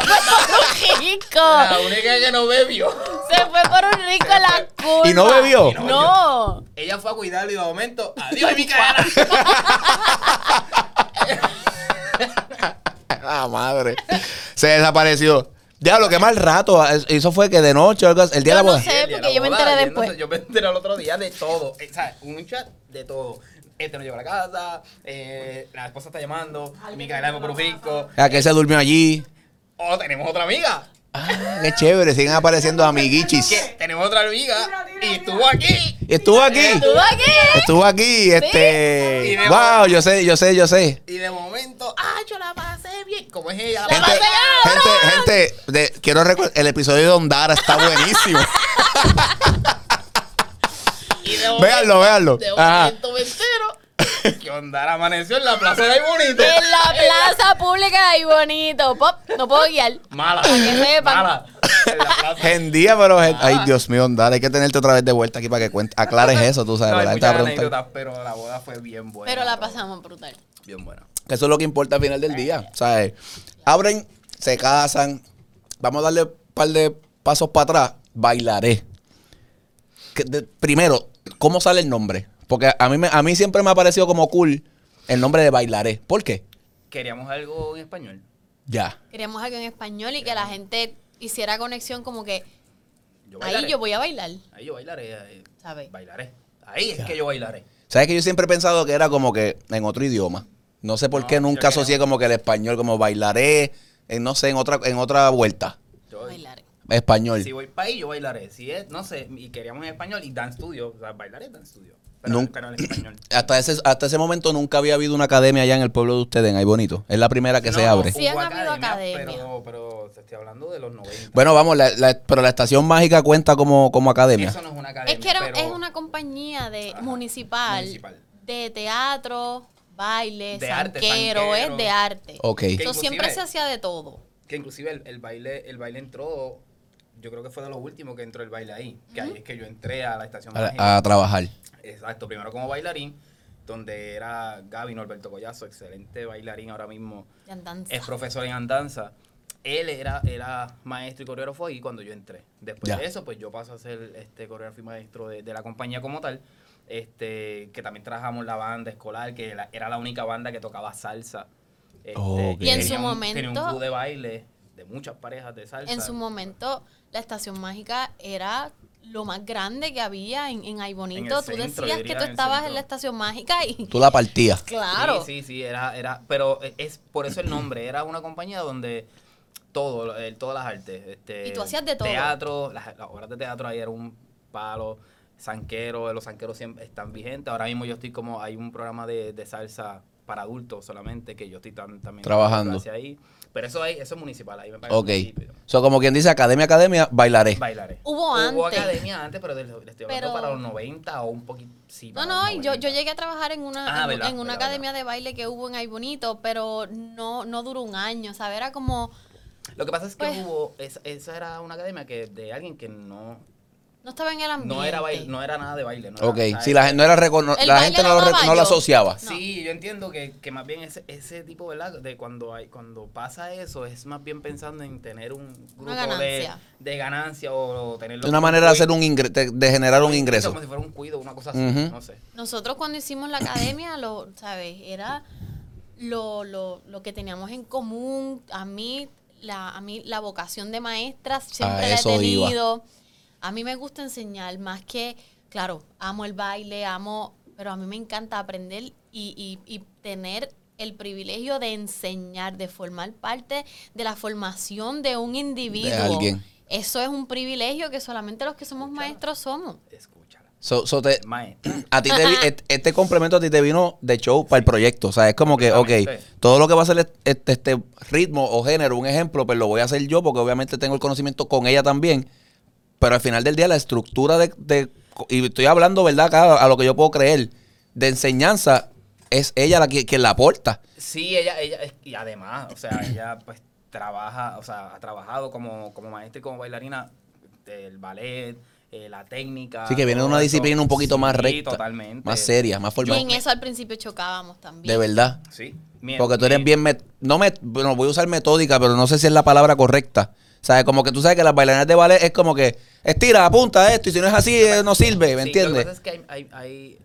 ¡Rico! La única que no bebió. Se fue por un rico la curva. ¿Y no bebió? Y no No. Ella fue a cuidarlo y de momento, ¡adiós, Micaela! ah, madre. Se desapareció. Diablo, qué mal rato. Eso fue que de noche, o algo así, el día Yo de la no boda. sé. Día de porque la yo me boda, enteré después. Yo me enteré el otro día de todo. Eh, ¿sabes? Un chat de todo. Este no llegó a la casa, eh, la esposa está llamando, Micaela de Puerto Rico. Aquel se durmió allí. Oh, tenemos otra amiga. Ah, qué chévere. Siguen apareciendo amiguichis. Tenemos otra amiga y estuvo aquí. Y estuvo aquí. ¿Estuvo aquí? Estuvo aquí, Y este. de- Wow, yo sé, yo sé, yo sé. Y de momento, ah, yo la pasé bien. Como es ella, la Gente, pasé gente, gente, de- quiero recordar, el episodio de Don Dara está buenísimo. Y de Véanlo, véanlo. De Ajá. momento me entero que Ondara amaneció en la plaza de ahí bonito. En la plaza pública ahí bonito. Pop, no puedo guiar. Mala. que sepan. Mala. En la plaza. Gendía, pero. gen- Ay. Dios mío, Dara, hay que tenerte otra vez de vuelta aquí para que cuente, aclares eso, tú sabes, No, hay ¿verdad? Anécdotas, pero la boda fue bien buena. Pero la pasamos brutal. Bien buena. Que eso es lo que importa al final del día. ¿Sabes? Abren, se casan. Vamos a darle un par de pasos para atrás. Bailaré. Que de- primero, ¿cómo sale el nombre? Porque a mí, me- a mí siempre me ha parecido como cool el nombre de Bailaré. ¿Por qué? Queríamos algo en español. Ya. Queríamos algo en español y que la gente hiciera conexión como que Yo ahí yo voy a bailar. Ahí yo bailaré. ahí ¿Sabes? Bailaré. Ahí es que yo bailaré. ¿Sabes que yo siempre he pensado que era como que en otro idioma? No sé por No, qué nunca asocié como que el español, como bailaré, en, no sé, en otra, en otra vuelta. Yo, Bailaré. Español. Si voy para ahí, yo bailaré. Si es, no sé, y queríamos en español y dance studio. O sea, bailaré dance studio. Pero, en español. Hasta ese, hasta ese momento nunca había habido una academia allá en el pueblo de ustedes, en Ay Bonito. Es la primera que se abre. Sí han habido academias. Pero, pero te estoy hablando de los 90. Bueno, vamos, la- la- pero la estación mágica cuenta como, como academia. Eso no es una academia. Es que era- pero- es una compañía de Ajá, municipal, municipal. de teatro, baile, De arte, sanquero, sanquero. es de arte. Ok. So, siempre se hacía de todo. Que inclusive el, el baile el baile entró yo creo que fue de lo último que entró el baile ahí. Que ahí es que yo entré a la estación A, mágica. a trabajar. Exacto, primero como bailarín, donde era Gaby Norberto Collazo, excelente bailarín ahora mismo, De andanza. es profesor en andanza. Él era, era maestro y coreógrafo ahí cuando yo entré. Después Ya. de eso, pues yo paso a ser este coreógrafo y maestro de, de la compañía como tal. Este, que también trabajamos la banda escolar, que la- era la única banda que tocaba salsa. Este, Ok. Y en su tenía un- Tenía un momento- club de baile de muchas parejas de salsa. En su momento, la estación mágica era lo más grande que había en, en Ay Bonito. En el Tú centro, decías que tú en el estabas en la estación mágica y Tú la partías. claro. Sí, sí, sí, era, era, pero es por eso el nombre, era una compañía donde todo, eh, todas las artes, este, Y tú hacías de todo. Teatro, las, las obras de teatro ahí era un palo, sanquero, los sanqueros siempre están vigentes, ahora mismo yo estoy como, hay un programa de, de salsa para adultos solamente, que yo estoy tam- también Trabajando. clase ahí, pero eso ahí, eso es municipal, ahí me pagan Ok. So, como quien dice, academia, academia, bailaré. Bailaré. Hubo Hubo antes. academia antes, pero le estoy hablando Pero- para los 90 o un poquito, sí, No, para no, y yo, 90. yo llegué a trabajar en una, Ah, en, verdad, en una verdad, academia verdad. de baile que hubo en Ay Bonito, pero no, no duró un año, ¿sabes? Era como, Lo que pasa es que Pues- hubo, esa, esa era una academia que de alguien que no, no estaba en el ambiente. no era baile, no era nada de baile. No Ok, si la gente no era recono- El la baile gente lo no lo, no lo asociaba. No. Sí, yo entiendo que, que más bien ese, ese tipo ¿verdad? de cuando hay cuando pasa eso es más bien pensando en tener un grupo Una de, ganancia. de ganancia o, tener De una manera de hacer un ingre- de, de generar un ingreso. como si fuera un cuido, una cosa así, no sé. Nosotros cuando hicimos la academia, lo, ¿sabes? Era lo, lo, lo que teníamos en común. A mí, la, a mí la vocación de maestra siempre A la he iba. A mí me gusta enseñar más que, claro, amo el baile, amo, pero a mí me encanta aprender y, y, y tener el privilegio de enseñar, de formar parte de la formación de un individuo. alguien. Eso es un privilegio que solamente los que somos maestros somos. Escúchala. So- so te- a ti te este complemento a ti te vino de show para el proyecto. O sea, es como que, ok, todo lo que va a ser est- este, este ritmo o género, un ejemplo, pues lo voy a hacer yo porque obviamente tengo el conocimiento con ella también. Pero al final del día, la estructura de. de- y estoy hablando, ¿verdad? Acá a lo que yo puedo creer, de enseñanza, es ella la que, quien la aporta. Sí, ella, ella, y además, o sea, ella pues trabaja, o sea, ha trabajado como, como maestra y como bailarina del ballet, eh, la técnica. Así que viene de una eso. disciplina un poquito más Sí, recta. totalmente. Más seria, más Y formal. en eso al principio chocábamos también. De verdad. Sí. Porque tú eres bien, no me, bueno, voy a usar metódica, pero no sé si es la palabra correcta. O sea, como que tú sabes que las bailarinas de ballet es como que estira, apunta esto, y si no es así, eh, no sirve, ¿me Sí, Lo que entiendes? pasa es que hay, hay- hay-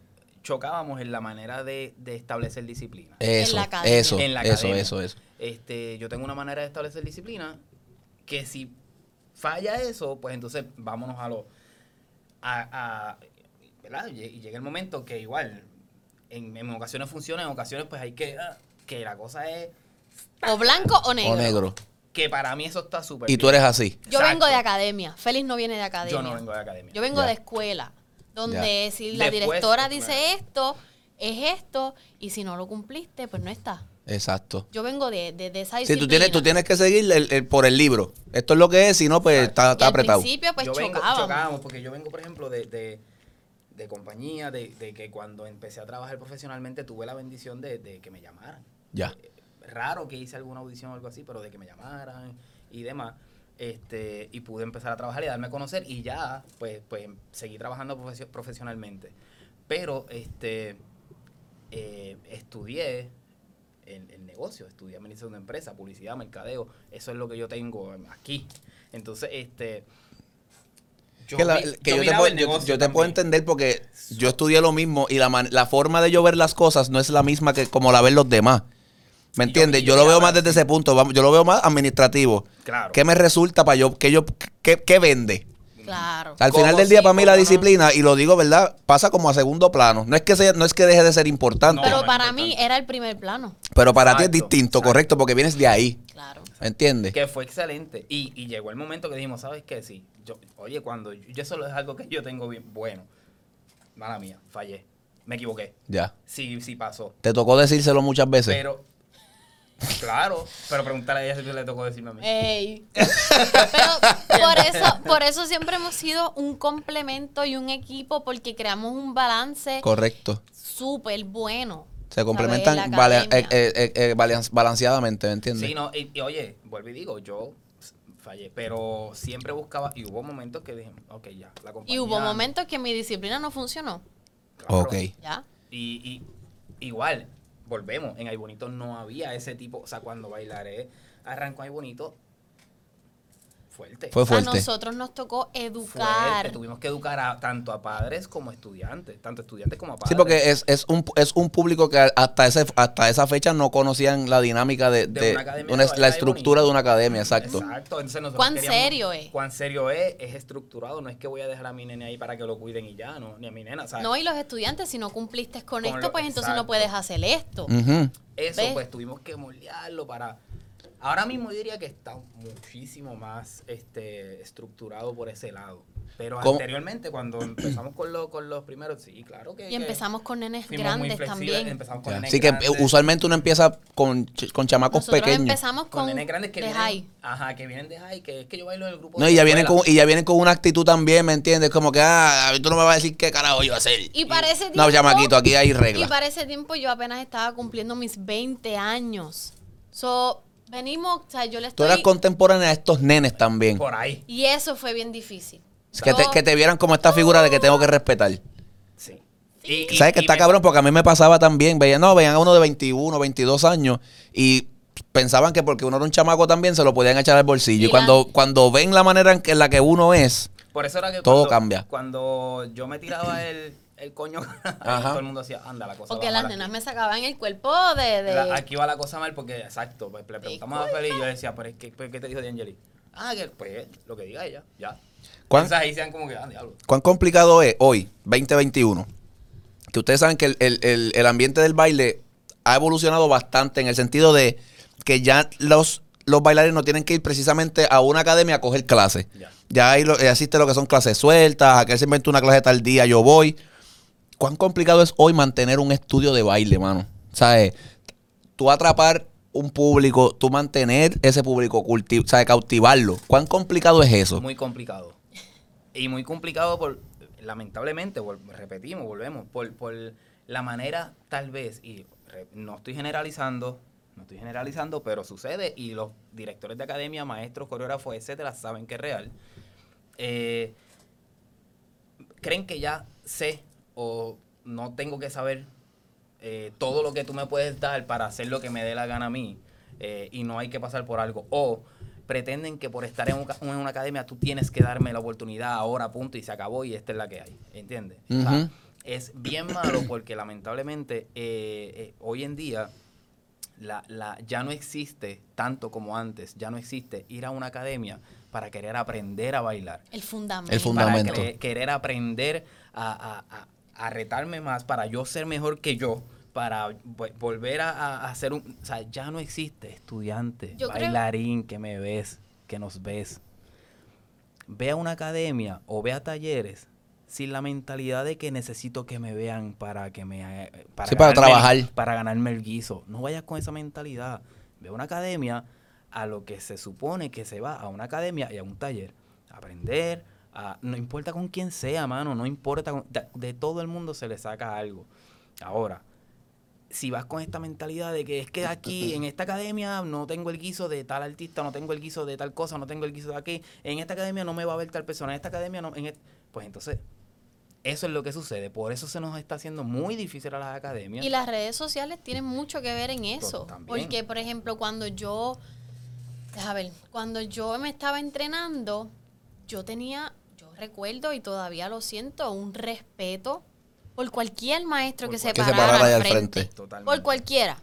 chocábamos en la manera de, de establecer disciplina. Eso, la academia. eso, En la eso, academia. eso, eso. Este, yo tengo una manera de establecer disciplina que si falla eso, pues entonces vámonos a lo a, a- ¿verdad? Y y llega el momento que igual en, en ocasiones funciona, en ocasiones pues hay que ah, que la cosa es O blanco o negro. O negro. Que para mí eso está súper Y tú eres así. Yo Exacto. vengo de academia. Félix no viene de academia. Yo no vengo de academia. Yo vengo Ya. de escuela. Donde si la Después, directora claro. dice esto, es esto. Y si no lo cumpliste, pues no está. Exacto. Yo vengo de, de, de esa Si disciplina. tú tienes, tú tienes que seguir el- el- por el libro. Esto es lo que es, si no, pues está, Y está al apretado. principio, pues yo vengo, chocábamos. chocábamos, porque yo vengo, por ejemplo, de, de, de compañía, de, de que cuando empecé a trabajar profesionalmente tuve la bendición de, de que me llamaran. Ya. Raro que hice alguna audición o algo así, pero de que me llamaran y demás. Este, y pude empezar a trabajar y darme a conocer y ya, pues, pues seguí trabajando profesio- profesionalmente. Pero, este, eh, estudié el, el negocio, estudié administración de empresa, publicidad, mercadeo, eso es lo que yo tengo aquí. Entonces, este... que la- vi- que yo, te puedo, yo- yo te puedo entender porque yo estudié lo mismo y la, man- la forma de yo ver las cosas no es la misma que como la ven los demás. ¿Me yo- entiendes? Yo, yo lo veo más desde ese punto. Yo lo veo más administrativo. Claro. ¿Qué me resulta para yo? ¿Qué, yo, qué, qué vende? Claro. Al ¿Cómo final del día, sí, para mí, la no? disciplina, y lo digo, ¿verdad? Pasa como a segundo plano. No es que, sea, no es que deje de ser importante, Pero no para mí era el primer plano. pero para ti es distinto, exacto. correcto, porque vienes de ahí. Claro. ¿Me entiendes? Que fue excelente. Y, y llegó el momento que dijimos, ¿sabes qué? Sí. Yo, oye, cuando yo, yo eso es algo que yo tengo bien bueno. Mala mía, fallé. Me equivoqué. Ya. Sí, sí pasó. Te tocó decírselo muchas veces. Pero, claro, pero preguntarle a ella si le tocó decirme a mí. Ey. Pero por eso, por eso siempre hemos sido un complemento y un equipo porque creamos un balance Correcto. súper bueno. Se complementan academia. eh, eh, eh, balan- balanceadamente, ¿me entiendes? Sí, no, y, y oye, vuelvo y digo, yo fallé. Pero siempre buscaba, y hubo momentos que dije, ok, ya, la compañía. Y hubo momentos que mi disciplina no funcionó. claro. Ok. ¿Ya? Y, y igual, volvemos, en Ay Bonito no había ese tipo, o sea, cuando bailaré arrancó Ay Bonito, fuerte. Fue A fuerte. nosotros nos tocó Fuerte, educar. Tuvimos que educar a, tanto a padres como estudiantes, tanto estudiantes como a padres. Sí, porque es, es, un, es un público que hasta ese hasta esa fecha no conocían la dinámica de, De de una academia una- de baile la estructura de una academia, exacto. Exacto. Entonces nosotros ¿Cuán queríamos- serio es? Cuán serio es, es estructurado. No es que voy a dejar a mi nene ahí para que lo cuiden y ya, no, ni a mi nena. ¿sabes? No, y los estudiantes, si no cumpliste con, Con esto, lo- pues entonces no puedes hacer esto. Eso, ¿Ves? pues tuvimos que moldearlo para. Ahora mismo yo diría que está muchísimo más este, estructurado por ese lado. Pero ¿Cómo? anteriormente, cuando empezamos con, lo- con los primeros, sí, claro que. Y que empezamos con nenes grandes también. Empezamos con nenes Así que eh, grandes, usualmente uno empieza con, con chamacos Nosotros pequeños. empezamos con con, nenes grandes que de vienen. high. Ajá, que vienen de high, que es que yo bailo en el grupo. No, de y ya vienen con, y ya vienen con una actitud también, ¿me entiendes? Como que, ah, tú no me vas a decir qué carajo yo voy a hacer. Y para ese tiempo... No, chamaquito, aquí hay Y reglas. para ese tiempo yo apenas estaba cumpliendo mis 20 años. So, venimos, o sea, yo le Tú estoy... eras contemporánea a estos nenes también. Por ahí. Y eso fue bien difícil. Que te, que te vieran como esta figura de que tengo que respetar. Sí. Sí. Y- y- ¿Sabes que y está me- cabrón? Porque a mí me pasaba también. Veían, no, veían a uno de 21, 22 años y pensaban que porque uno era un chamaco también se lo podían echar al bolsillo. Y, Y la- cuando, cuando ven la manera en, que, en la que uno es, Por eso era que Todo cuando, cambia. Cuando yo me tiraba el, el coño, todo el mundo decía, anda, la cosa Porque las nenas aquí". me sacaban el cuerpo de... de- La- aquí va la cosa mal porque, exacto, pues, le preguntamos a Feli y yo le decía, pero es que, pues, ¿qué te dijo de Angeli? Ah, que pues lo que diga ella, ya. ¿Cuán- Entonces ahí sean como que, ah, diablo. ¿cuán complicado es hoy, 2021? Que ustedes saben que el, el- el- el ambiente del baile ha evolucionado bastante en el sentido de que ya los, los bailarines no tienen que ir precisamente a una academia a coger clases. Ya. Ya ahí lo, existe lo que son clases sueltas, aquel se inventó una clase tal día, yo voy. ¿Cuán complicado es hoy mantener un estudio de baile, mano? ¿Sabes? Tú atrapar un público, tú mantener ese público, ¿sabes? Cautivarlo. ¿Cuán complicado es eso? Muy complicado. Y muy complicado por, lamentablemente, repetimos, volvemos, por, la manera tal vez, y no estoy generalizando, no estoy generalizando, pero sucede y los directores de academia, maestros, coreógrafos, etcétera, saben que es real. Eh, creen que ya sé o no tengo que saber eh, todo lo que tú me puedes dar para hacer lo que me dé la gana a mí eh, y no hay que pasar por algo. O pretenden que por estar en, un en una academia tú tienes que darme la oportunidad ahora, punto, y se acabó y esta es la que hay. ¿Entiendes? O sea, Ujú. es bien malo porque lamentablemente eh, eh, hoy en día la, la, ya no existe tanto como antes, ya no existe ir a una academia para querer aprender a bailar el fundamento. El fundamento. para querer aprender a, a- a- a retarme más, para yo ser mejor que yo, para vo- volver a, a- ser un... O sea, ya no existe estudiante, Yo creo- bailarín que me ves, que nos ves. Ve a una academia o ve a talleres sin la mentalidad de que necesito que me vean para que me... eh, Sí, para ganarme el- trabajar. para ganarme el guiso. No vayas con esa mentalidad. Ve a una academia a lo que se supone que se va a una academia y a un taller. A aprender, a- no importa con quién sea, mano, no importa. con- de, de todo el mundo se le saca algo. Ahora, si vas con esta mentalidad de que es que aquí en esta academia no tengo el guiso de tal artista, no tengo el guiso de tal cosa, no tengo el guiso de aquí, en esta academia no me va a ver tal persona, en esta academia no, en et- pues entonces eso es lo que sucede, por eso se nos está haciendo muy difícil a las academias. Y las redes sociales tienen mucho que ver en eso. también. Porque, por ejemplo, cuando yo, a ver, cuando yo me estaba entrenando, yo tenía, recuerdo y todavía lo siento, un respeto por cualquier maestro Por que se Que se parara, al frente. frente. Totalmente. Por cualquiera.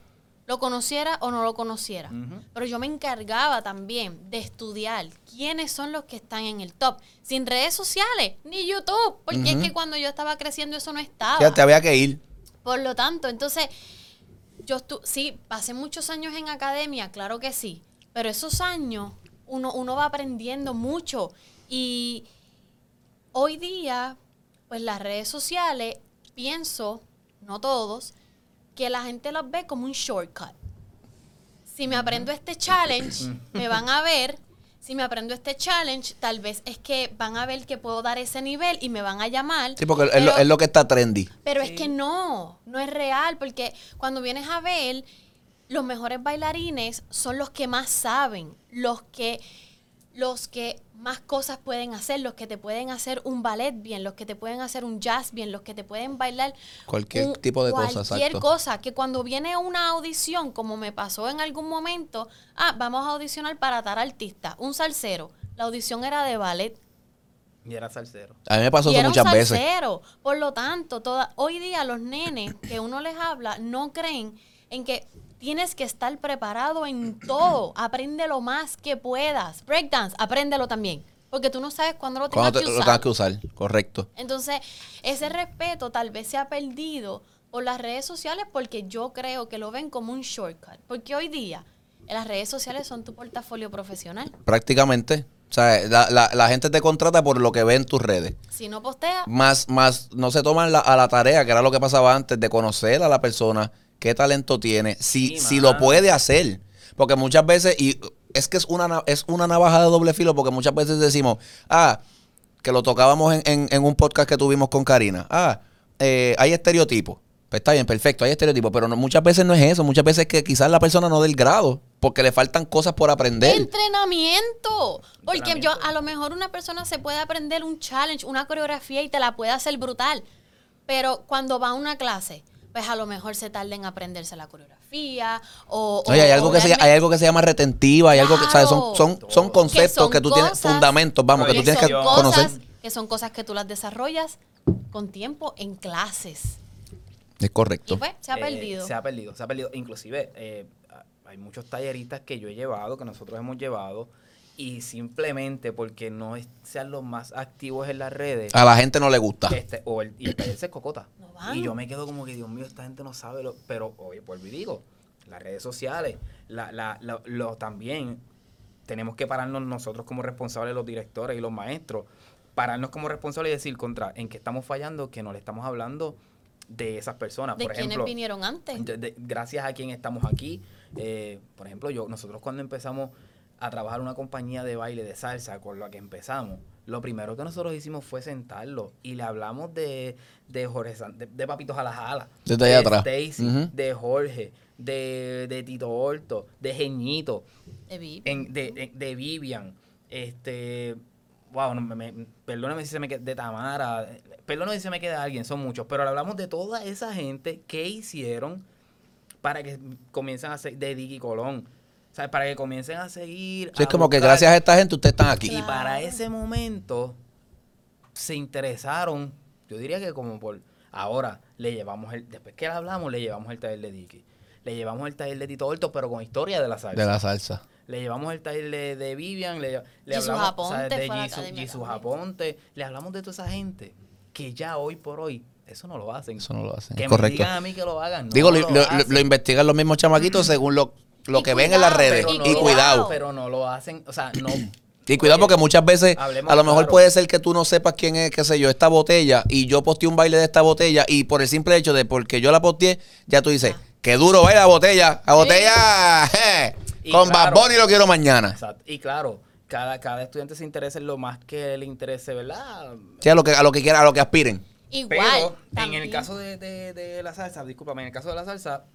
Lo conociera o no lo conociera. Pero yo me encargaba también de estudiar quiénes son los que están en el top. Sin redes sociales, ni YouTube. Porque es que cuando yo estaba creciendo eso no estaba. Ya te había que ir. Por lo tanto, entonces, yo estu sí, pasé muchos años en academia, claro que sí, pero esos años uno, uno va aprendiendo mucho y hoy día, pues las redes sociales, pienso, no todos, que la gente los ve como un shortcut. Si me aprendo este challenge, me van a ver. Si me aprendo este challenge, tal vez es que van a ver que puedo dar ese nivel y me van a llamar. Sí, porque es lo, Pero- es lo que está trendy. pero Sí. es que no, no es real, porque cuando vienes a ver, los mejores bailarines son los que más saben, los que, los que más cosas pueden hacer, los que te pueden hacer un ballet bien, los que te pueden hacer un jazz bien, los que te pueden bailar Cualquier un- tipo de cosa, Cualquier cosa, que cuando viene una audición, como me pasó en algún momento, ah, vamos a audicionar para tal artista, un salsero. La audición era de ballet. Y era salsero. A mí me pasó y eso era un muchas veces. salsero. Por lo tanto, toda, hoy día los nenes que uno les habla no creen en que tienes que estar preparado en todo. Aprende lo más que puedas. Breakdance, apréndelo también. Porque tú no sabes cuándo lo tengas Cuando te- que lo usar. tengas que usar, correcto. Entonces, ese respeto tal vez se ha perdido por las redes sociales porque yo creo que lo ven como un shortcut. Porque hoy día las redes sociales son tu portafolio profesional. Prácticamente. O sea, la, la- la gente te contrata por lo que ve en tus redes. Si no posteas, Más, más no se toman la- a la tarea, que era lo que pasaba antes, de conocer a la persona, qué talento tiene, si, Sí, si lo puede hacer. Porque muchas veces, y es que es una, na- es una navaja de doble filo, porque muchas veces decimos, ah, que lo tocábamos en, en- en un podcast que tuvimos con Karina. Ah, eh, hay estereotipos. Pues está bien, perfecto, hay estereotipos, pero no- muchas veces no es eso. Muchas veces es que quizás la persona no del grado, porque le faltan cosas por aprender. entrenamiento. Porque yo, a lo mejor una persona se puede aprender un challenge, una coreografía y te la puede hacer brutal. Pero cuando va a una clase, pues a lo mejor se tarda en aprenderse la coreografía o... Oye, hay algo, o que se, hay algo que se llama retentiva, hay algo que, ¿sabes? Son, son, son conceptos que, son tú tienes, fundamentos, vamos, que tú que tienes que son conocer. cosas que son cosas que tú las desarrollas con tiempo en clases. Es Y correcto. pues se ha Eh, perdido. Se ha perdido, se ha perdido. Inclusive, eh, hay muchos talleristas que yo he llevado, que nosotros hemos llevado, y simplemente porque no es- sean los más activos en las redes, A la gente no le gusta. este, o el, y el taller se cocota. No van. y yo me quedo como que, Dios mío, esta gente no sabe, lo, pero, oye, vuelvo y digo, las redes sociales, la, la, la- lo, también tenemos que pararnos nosotros como responsables, los directores y los maestros, pararnos como responsables y decir contra en qué estamos fallando, que no le estamos hablando de esas personas. de Por ejemplo, vinieron antes. de- de- gracias a quien estamos aquí. eh, por ejemplo, yo nosotros cuando empezamos a trabajar una compañía de baile de salsa con la que empezamos, lo primero que nosotros hicimos fue sentarlo y le hablamos de, de Jorge San- de, de Papitos a la Jala, Desde de allá atrás. Stacy, de Jorge, de, de Tito Horto, de Geñito, de Vivi. en- de, de- de Vivian, este, wow, no, me- me- perdóname si se me queda, de Tamara, perdóname si se me queda alguien, son muchos, pero hablamos de toda esa gente que hicieron para que comiencen a seguir, de Dicky Colón, o sea, para que comiencen a seguir. Sí, es como que gracias a esta gente ustedes están aquí. Y para ese momento se interesaron, yo diría que como por ahora le llevamos el, después que le hablamos, le llevamos el taller de Dicky. Le llevamos el taller de Tito Horto, pero con historia de la salsa. De la salsa. Le llevamos el taller de, de Vivian, le, le hablamos Aponte de Jesús-. Aponte, le hablamos de toda esa gente que ya hoy por hoy eso no lo hacen. Eso no lo hacen. que es me correcto. digan a mí que lo hagan. no Digo, lo, lo lo- hacen. lo investigan los mismos chamaquitos según lo, lo Y que ven en las redes. Y no- cuidado. Pero no lo hacen, o sea, no. Y cuidado porque muchas veces hablemos a lo mejor claro. puede ser que tú no sepas quién es, qué sé yo, esta botella y yo posteé un baile de esta botella y por el simple hecho de porque yo la posteé, ya tú dices, Ah. qué duro baila la botella, la botella je, Y con claro. Bad Bunny lo quiero mañana. Exacto. Y claro, cada, cada estudiante se interesa en lo más que le interese, ¿verdad? Sí, a lo que a lo que quieran, a lo que aspiren. Igual. Pero en el caso de, de- de la salsa, discúlpame, en el caso de la salsa,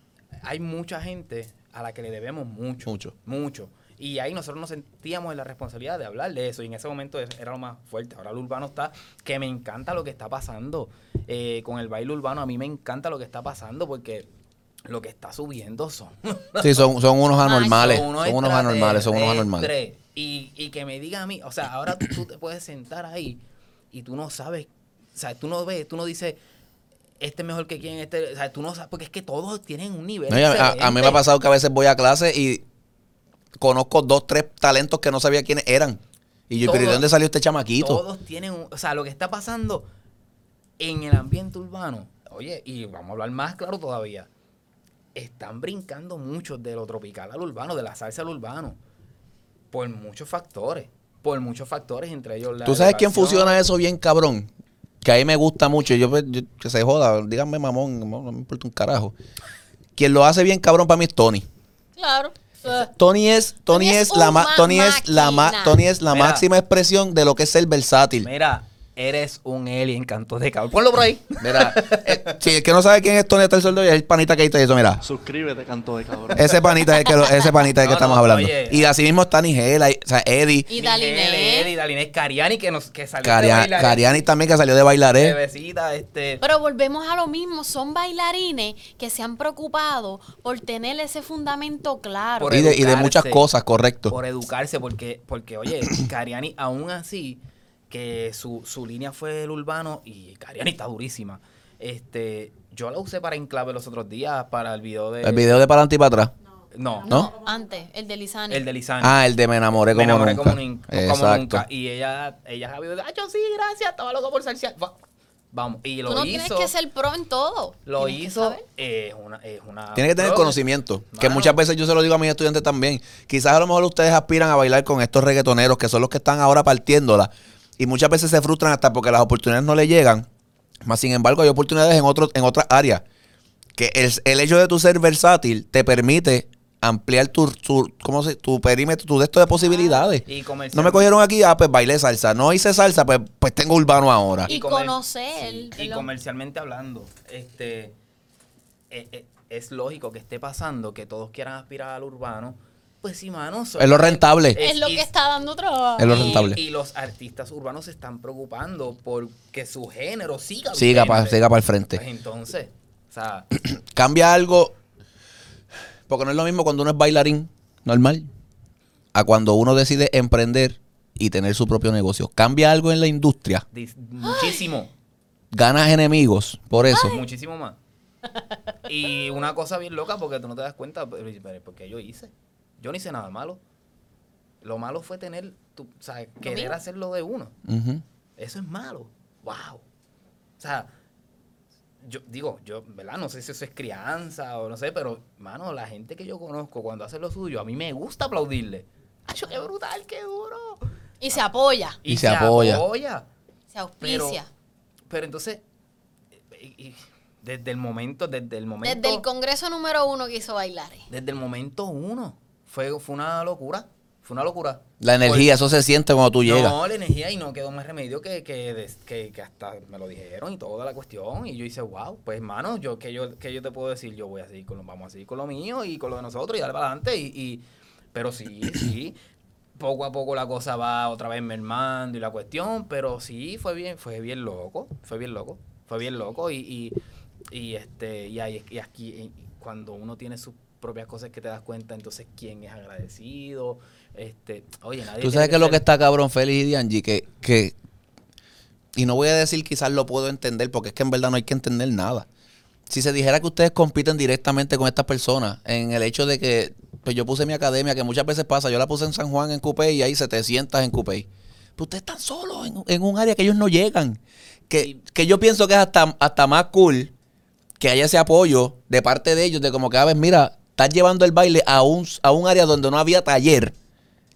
hay mucha gente a la que le debemos mucho. Mucho. Mucho. Y ahí nosotros nos sentíamos en la responsabilidad de hablar de eso. Y en ese momento era lo más fuerte. Ahora el urbano está, que me encanta lo que está pasando. Eh, con el baile urbano, a mí me encanta lo que está pasando porque lo que está subiendo son Sí, son, son unos anormales, son son unos anormales, son unos anormales. Y, y que me diga a mí, o sea, ahora tú, tú te puedes sentar ahí y tú no sabes, o sea, tú no ves, tú no dices, este es mejor que quién, este, o sea, tú no sabes, porque es que todos tienen un nivel. No, a, mí me ha pasado que a veces voy a clase y conozco dos, tres talentos que no sabía quiénes eran. Y yo, pero ¿y de Todos- dónde salió este chamaquito? Todos tienen, un- o sea, lo que está pasando en el ambiente urbano, oye, y vamos a hablar más claro todavía, están brincando muchos de lo tropical al urbano, de la salsa al urbano, por muchos factores, por muchos factores, entre ellos la ¿Tú sabes quién fusiona eso bien cabrón? Que a mí me gusta mucho. Yo, pues, yo- que se joda, díganme mamón, no, no me importa un carajo. Quien lo hace bien cabrón para mí es Tony. Claro. Tony es, Tony Tony es, es la ma- Tony es la ma-. Tony es la Mira. máxima expresión de lo que es ser versátil. Mira, Eres un alien, canto de cabrón. Ponlo por ahí. Mira, eh, si el que no sabe quién es Tony el Sordo es el panita que hizo eso, mira. Suscríbete, canto de cabrón. Ese panita es el que, lo- ese panita es el que No, estamos no, hablando. oye. Y así mismo está Nigel, ahí- o sea, Eddie, Y Daline. Eddie, Daline Cariani, que, nos, que salió de Caria- bailar. Cariani también que salió de bailaré. Bebecita, este... Pero volvemos a lo mismo, son bailarines que se han preocupado por tener ese fundamento claro. Por Y de, y de muchas cosas, correcto. por educarse, porque, porque oye, Cariani aún así, que su, su línea fue el urbano y Cariani está durísima. Este, yo la usé para Enclave los otros días, para el video de... El video de para adelante y para atrás. No, ¿No? Antes, el de Lizani. el de Lizani. Ah, el de me enamoré como Me enamoré nunca. como, nin- como Exacto. nunca. Y ella, ella sabía, ay, yo sí, gracias, estaba loco por salsear. Va- Vamos, y lo Tú no hizo. tienes que ser pro en todo. Lo hizo, saber. eh, es una, es una... Tiene que tener pro- conocimiento. Que muchas veces yo se lo digo a mis estudiantes también. Quizás a lo mejor ustedes aspiran a bailar con estos reggaetoneros que son los que están ahora partiéndola. Y muchas veces se frustran hasta porque las oportunidades no le llegan. Más sin embargo, hay oportunidades en, otros en otras áreas. Que el, el hecho de tu ser versátil te permite ampliar tu, tu, ¿cómo se, tu perímetro, tu de esto de posibilidades. Y comercial- No me cogieron aquí, ah, pues bailé salsa. No hice salsa, pues, pues tengo urbano ahora. Y conocer, sí, y comercialmente hablando, este eh, eh, es lógico que esté pasando que todos quieran aspirar al urbano. Pues sí, mano. Es lo rentable. Es lo que está dando trabajo. Es lo rentable. Y los artistas urbanos se están preocupando por que su género siga Siga para siga para el frente. Pues entonces, o sea, cambia algo. Porque no es lo mismo cuando uno es bailarín normal a cuando uno decide emprender y tener su propio negocio. Cambia algo en la industria. dis- muchísimo, Ganas enemigos por eso. muchísimo más. Y una cosa bien loca porque tú no te das cuenta, pero, pero ¿por qué yo hice? Yo no hice nada malo. Lo malo fue tener, tu, o sea, querer hacerlo de uno. Eso es malo. Wow. O sea, yo digo, yo, ¿verdad? No sé si eso es crianza o no sé, pero, mano, la gente que yo conozco cuando hace lo suyo, a mí me gusta aplaudirle. ¡Ay, qué brutal, qué duro! Y se apoya, Y se apoya. se auspicia. Pero entonces, y- y desde el momento, desde el momento. Desde el congreso número uno que hizo bailar. desde el momento uno. Fue, fue una locura. Fue una locura. La energía, eso se siente cuando tú llegas. No, la energía y no quedó más remedio que, que, que, que hasta me lo dijeron y toda la cuestión. Y yo hice, wow, pues hermano, yo, que yo, que yo te puedo decir, yo voy a seguir con lo, vamos a seguir con lo mío y con lo de nosotros y darle para adelante. Y, y- pero sí, sí, poco a poco la cosa va otra vez mermando y la cuestión, pero sí, fue bien, fue bien loco, fue bien loco, fue bien loco y, y, y, este, y, ahí- y aquí cuando uno tiene sus propias cosas que te das cuenta, entonces quién es agradecido, este, oye, nadie Tú sabes que lo ser- que está cabrón, Félix y Dianji, que, que, y no voy a decir quizás lo puedo entender, porque es que en verdad no hay que entender nada. Si se dijera que ustedes compiten directamente con estas personas, en el hecho de que, pues yo puse mi academia, que muchas veces pasa, yo la puse en San Juan en Cupey y hay 700 en Cupey. Pero ustedes están solos en, en un área que ellos no llegan. Que, que yo pienso que es hasta, hasta más cool que haya ese apoyo de parte de ellos, de como que, a ver, mira, estás llevando el baile a un, a un área donde no había taller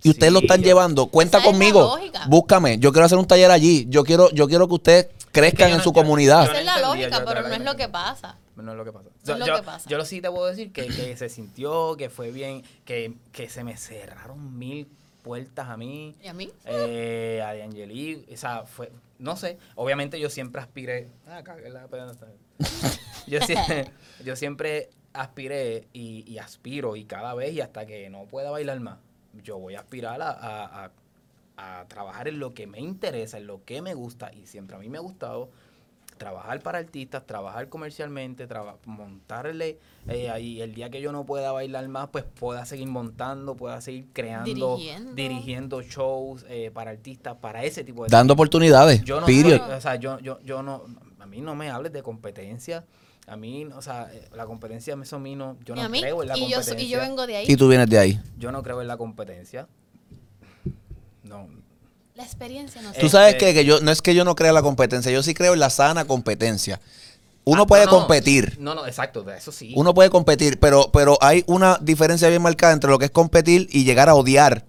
y ustedes lo están yo- llevando. Cuenta Esa es la conmigo, lógica. búscame. Yo quiero hacer un taller allí. Yo quiero, yo quiero que ustedes crezcan yo en no- su yo- comunidad. yo Esa es la entendía, lógica, yo pero no es lo que pasa. No es lo que pasa. No es lo yo, que pasa. yo sí te puedo decir que, que se sintió, que fue bien, que, que se me cerraron mil puertas a mí, ¿Y a mí? eh, a Angeli, o sea, fue, no sé, obviamente yo siempre aspiré, ah, cagué la pena, está bien. yo, siempre, yo siempre aspiré y, y aspiro y cada vez y hasta que no pueda bailar más, yo voy a aspirar a, a- a- a trabajar en lo que me interesa, en lo que me gusta y siempre a mí me ha gustado trabajar para artistas, trabajar comercialmente, traba- montarle eh, ahí el día que yo no pueda bailar más, pues pueda seguir montando, pueda seguir creando, Dirigiendo. dirigiendo shows eh, para artistas, para ese tipo de Dando oportunidades. yo no soy- o sea, yo, yo, yo no, a mí no me hables de competencia, a mí, o sea, eh, la competencia eso a mí no, yo ¿Y no a mí? creo en la Y yo, competencia. y yo vengo de ahí. Y tú vienes de ahí. Yo no creo en la competencia. No. La experiencia no sé. Tú sabes Este- que, que yo no es que yo no crea la competencia, yo sí creo en la sana competencia. Uno Ah, puede no, competir. No, no, exacto, de eso sí. Uno puede competir, pero, pero hay una diferencia bien marcada entre lo que es competir y llegar a odiar.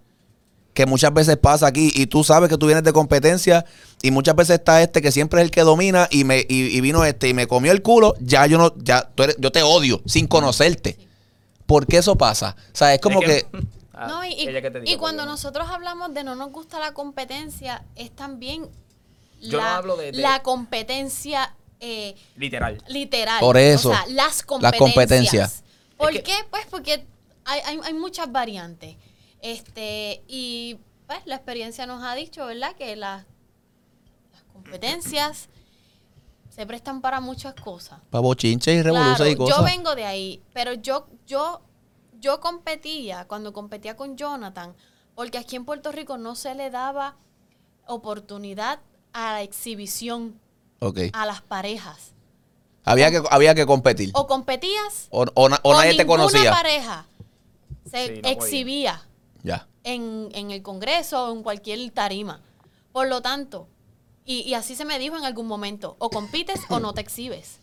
Que muchas veces pasa aquí. Y tú sabes que tú vienes de competencia. Y muchas veces está este que siempre es el que domina. Y me, y, y vino este y me comió el culo. Ya yo no, ya tú eres- yo te odio sin conocerte. ¿Por qué eso pasa? O sea, es como que, Ah, No, y, y- cuando nosotros hablamos de no nos gusta la competencia, es también Yo no la, hablo de- de- la competencia eh, Literal. literal. Por eso, O sea, las competencias. competencias. ¿Por Es que- qué? Pues porque hay, hay, hay muchas variantes. Este, y pues la experiencia nos ha dicho, ¿verdad? Que las, las competencias se prestan para muchas cosas. Para bochinches y revoluciones y cosas. Yo vengo de ahí, pero yo, yo, yo competía, cuando competía con Jonathan, porque aquí en Puerto Rico no se le daba oportunidad a la exhibición a las parejas. Había que, había que competir. O competías O, o o nadie te conocía. pareja se Sí, no podía. En, en el Congreso o en cualquier tarima. Por lo tanto, y, y así se me dijo en algún momento, o compites o no te exhibes.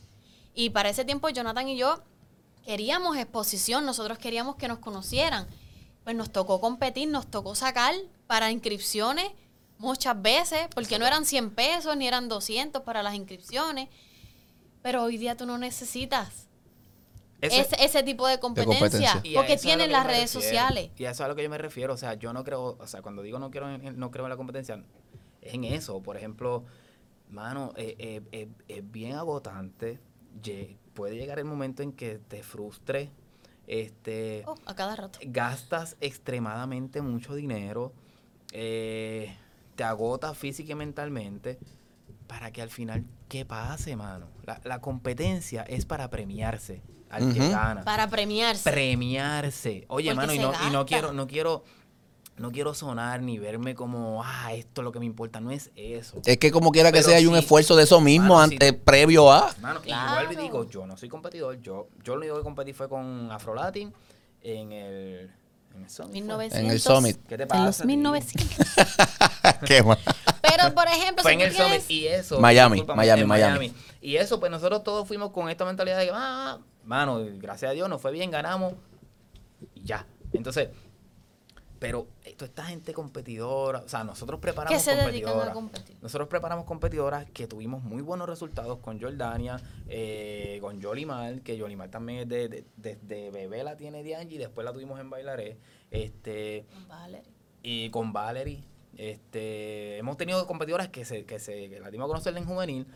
Y para ese tiempo Jonathan y yo queríamos exposición, nosotros queríamos que nos conocieran. Pues nos tocó competir, nos tocó sacar para inscripciones muchas veces, porque no eran 100 pesos ni eran 200 para las inscripciones. Pero hoy día tú no necesitas Ese, ese tipo de competencia, competencia. Y a porque es tienen las redes refiero. sociales. Y a eso es a lo que yo me refiero. O sea, yo no creo, o sea, cuando digo no quiero en, no creo en la competencia, es en eso. Por ejemplo, mano, eh, eh, eh, es bien agotante. Puede llegar el momento en que te frustre. Este, Oh, a cada rato. gastas extremadamente mucho dinero. eh, te agotas física y mentalmente. Para que al final, ¿qué pase, mano? La, la competencia es para premiarse al que gana Para premiarse. premiarse. Oye, Porque mano, y no, y no quiero, no quiero, no quiero sonar ni verme como, ah, esto es lo que me importa. No es eso. Es que como quiera que Pero sea, hay un esfuerzo de eso mismo Mano, sí. antes, previo a. Mano, y Claro. y digo, yo no soy competidor. Yo, yo lo único que competí fue con Afrolatin en el, en el Summit. fue. 1900. En el Summit. ¿Qué te En pasa? los a ti? 1900. Qué mal. Pero, por ejemplo, Fue si en el Summit tienes- y eso. Miami, Miami, en Miami. Y eso, pues nosotros todos fuimos con esta mentalidad de que, ah, mano, gracias a Dios nos fue bien, ganamos y ya. Entonces, pero toda esta gente competidora, o sea, nosotros preparamos se dedican competidoras. a competir. Nosotros preparamos competidoras que tuvimos muy buenos resultados con Jordania, eh, con Yolimar, que Yolimar también es de, de- desde bebé la tiene de Angie, después la tuvimos en Bailaré, este, Vale. y con Valerie. Este, hemos tenido competidoras que se, que se que la dimos a conocer en juvenil.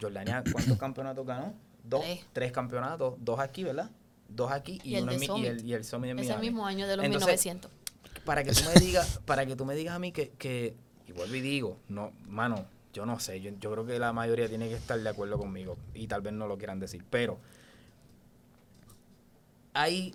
Jordania, ¿cuántos campeonatos ganó? Dos, Tres. tres campeonatos, dos aquí, ¿verdad? Dos aquí y, uno en mi- y el, y el Summit en Ese mismo año de los Entonces, 1900. Para que tú me digas, para que tú me digas a mí que, que y vuelvo y digo, no, mano, yo no sé, yo, yo creo que la mayoría tiene que estar de acuerdo conmigo y tal vez no lo quieran decir, pero hay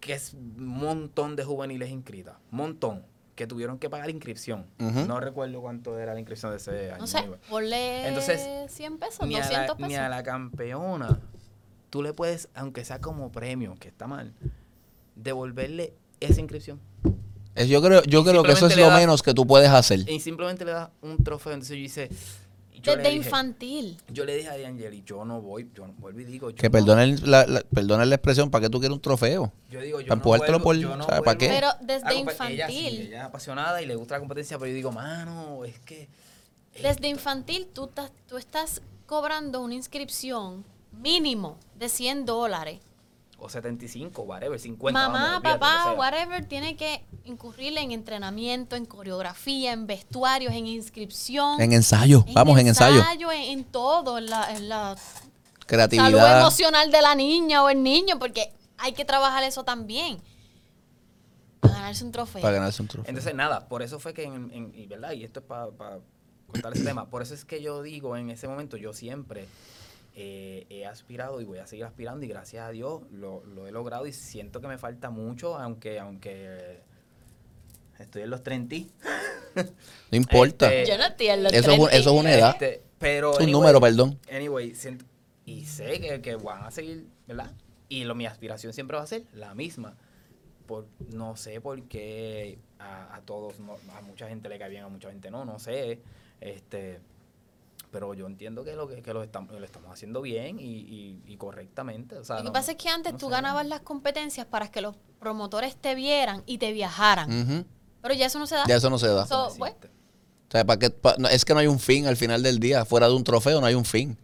que es un montón de juveniles inscritas, montón, que tuvieron que pagar inscripción. No recuerdo cuánto era la inscripción de ese año. No sé, anyway. ponle Entonces, 100 pesos, Ni a, la, 200 pesos. ni a la campeona, tú le puedes, aunque sea como premio, que está mal, devolverle esa inscripción. Es- Yo creo, yo Y creo que eso es lo das- menos que tú puedes hacer. Y simplemente le das un trofeo. Entonces yo hice. Yo Desde le dije, infantil. Yo le dije a Angeli, yo no voy, yo no, vuelvo y digo. Yo Que no- perdonen la, la- perdonen la expresión, ¿para qué tú quieres un trofeo? Yo digo, yo para no empujártelo vuelvo- por- yo no ¿sabes para qué? Pero desde compe- Ella, sí, infantil. ella es apasionada y le gusta la competencia, pero yo digo, mano, es que. Desde infantil tú, estás- tú estás cobrando una inscripción mínimo de 100 dólares. O 75, whatever, 50. Mamá, vamos, papá, whatever, tiene que incurrir en entrenamiento, en coreografía, en vestuarios, en inscripción. En ensayo, vamos, en ensayo. En, en todo, en la, en la salud Creatividad. emocional de la niña o el niño, porque hay que trabajar eso también. Para ganarse un trofeo. Para ganarse un trofeo. Entonces, nada, por eso fue que, en, en- y verdad, y esto es para contar ese tema, por eso es que yo digo en ese momento, yo siempre eh, he aspirado y voy a seguir aspirando y gracias a Dios lo, lo he logrado y siento que me falta mucho, aunque aunque estoy en los 30. no importa. este, Yo no entiendo. Eso es un- eso es una edad. Este, pero es un anyway, número, perdón. Anyway, siento- y sé que, que van a seguir, ¿verdad? Y lo, mi aspiración siempre va a ser la misma. Por, no sé por qué a, a todos, no- a mucha gente le cae bien, a mucha gente no, no sé. Este, pero yo entiendo que lo que, que lo, estamos, lo estamos haciendo bien y, y- y correctamente. O sea, Lo que pasa es que antes no tú sé. ganabas las competencias para que los promotores te vieran y te viajaran. Pero ya eso no se da. Ya eso no se da. So, bueno. O sea, ¿para qué? pa- no, es que no hay un fin al final del día. Fuera de un trofeo no hay un fin.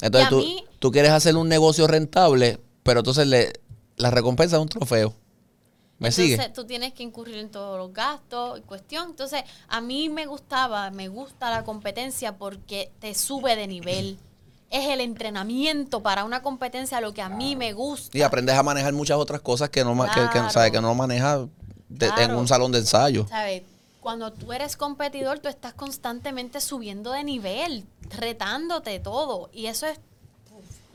Entonces tú, mí- tú quieres hacer un negocio rentable, pero entonces le, la recompensa es un trofeo. ¿Me Entonces sigue? tú tienes que incurrir en todos los gastos y cuestión. Entonces, a mí me gustaba, me gusta la competencia porque te sube de nivel. Es el entrenamiento para una competencia lo que a mí me gusta. Y aprendes a manejar muchas otras cosas que no, ma- que, que, Claro. ¿sabes? que no manejas de- en Claro. un salón de ensayo. ¿Sabes? Cuando tú eres competidor, tú estás constantemente subiendo de nivel, retándote todo. Y eso es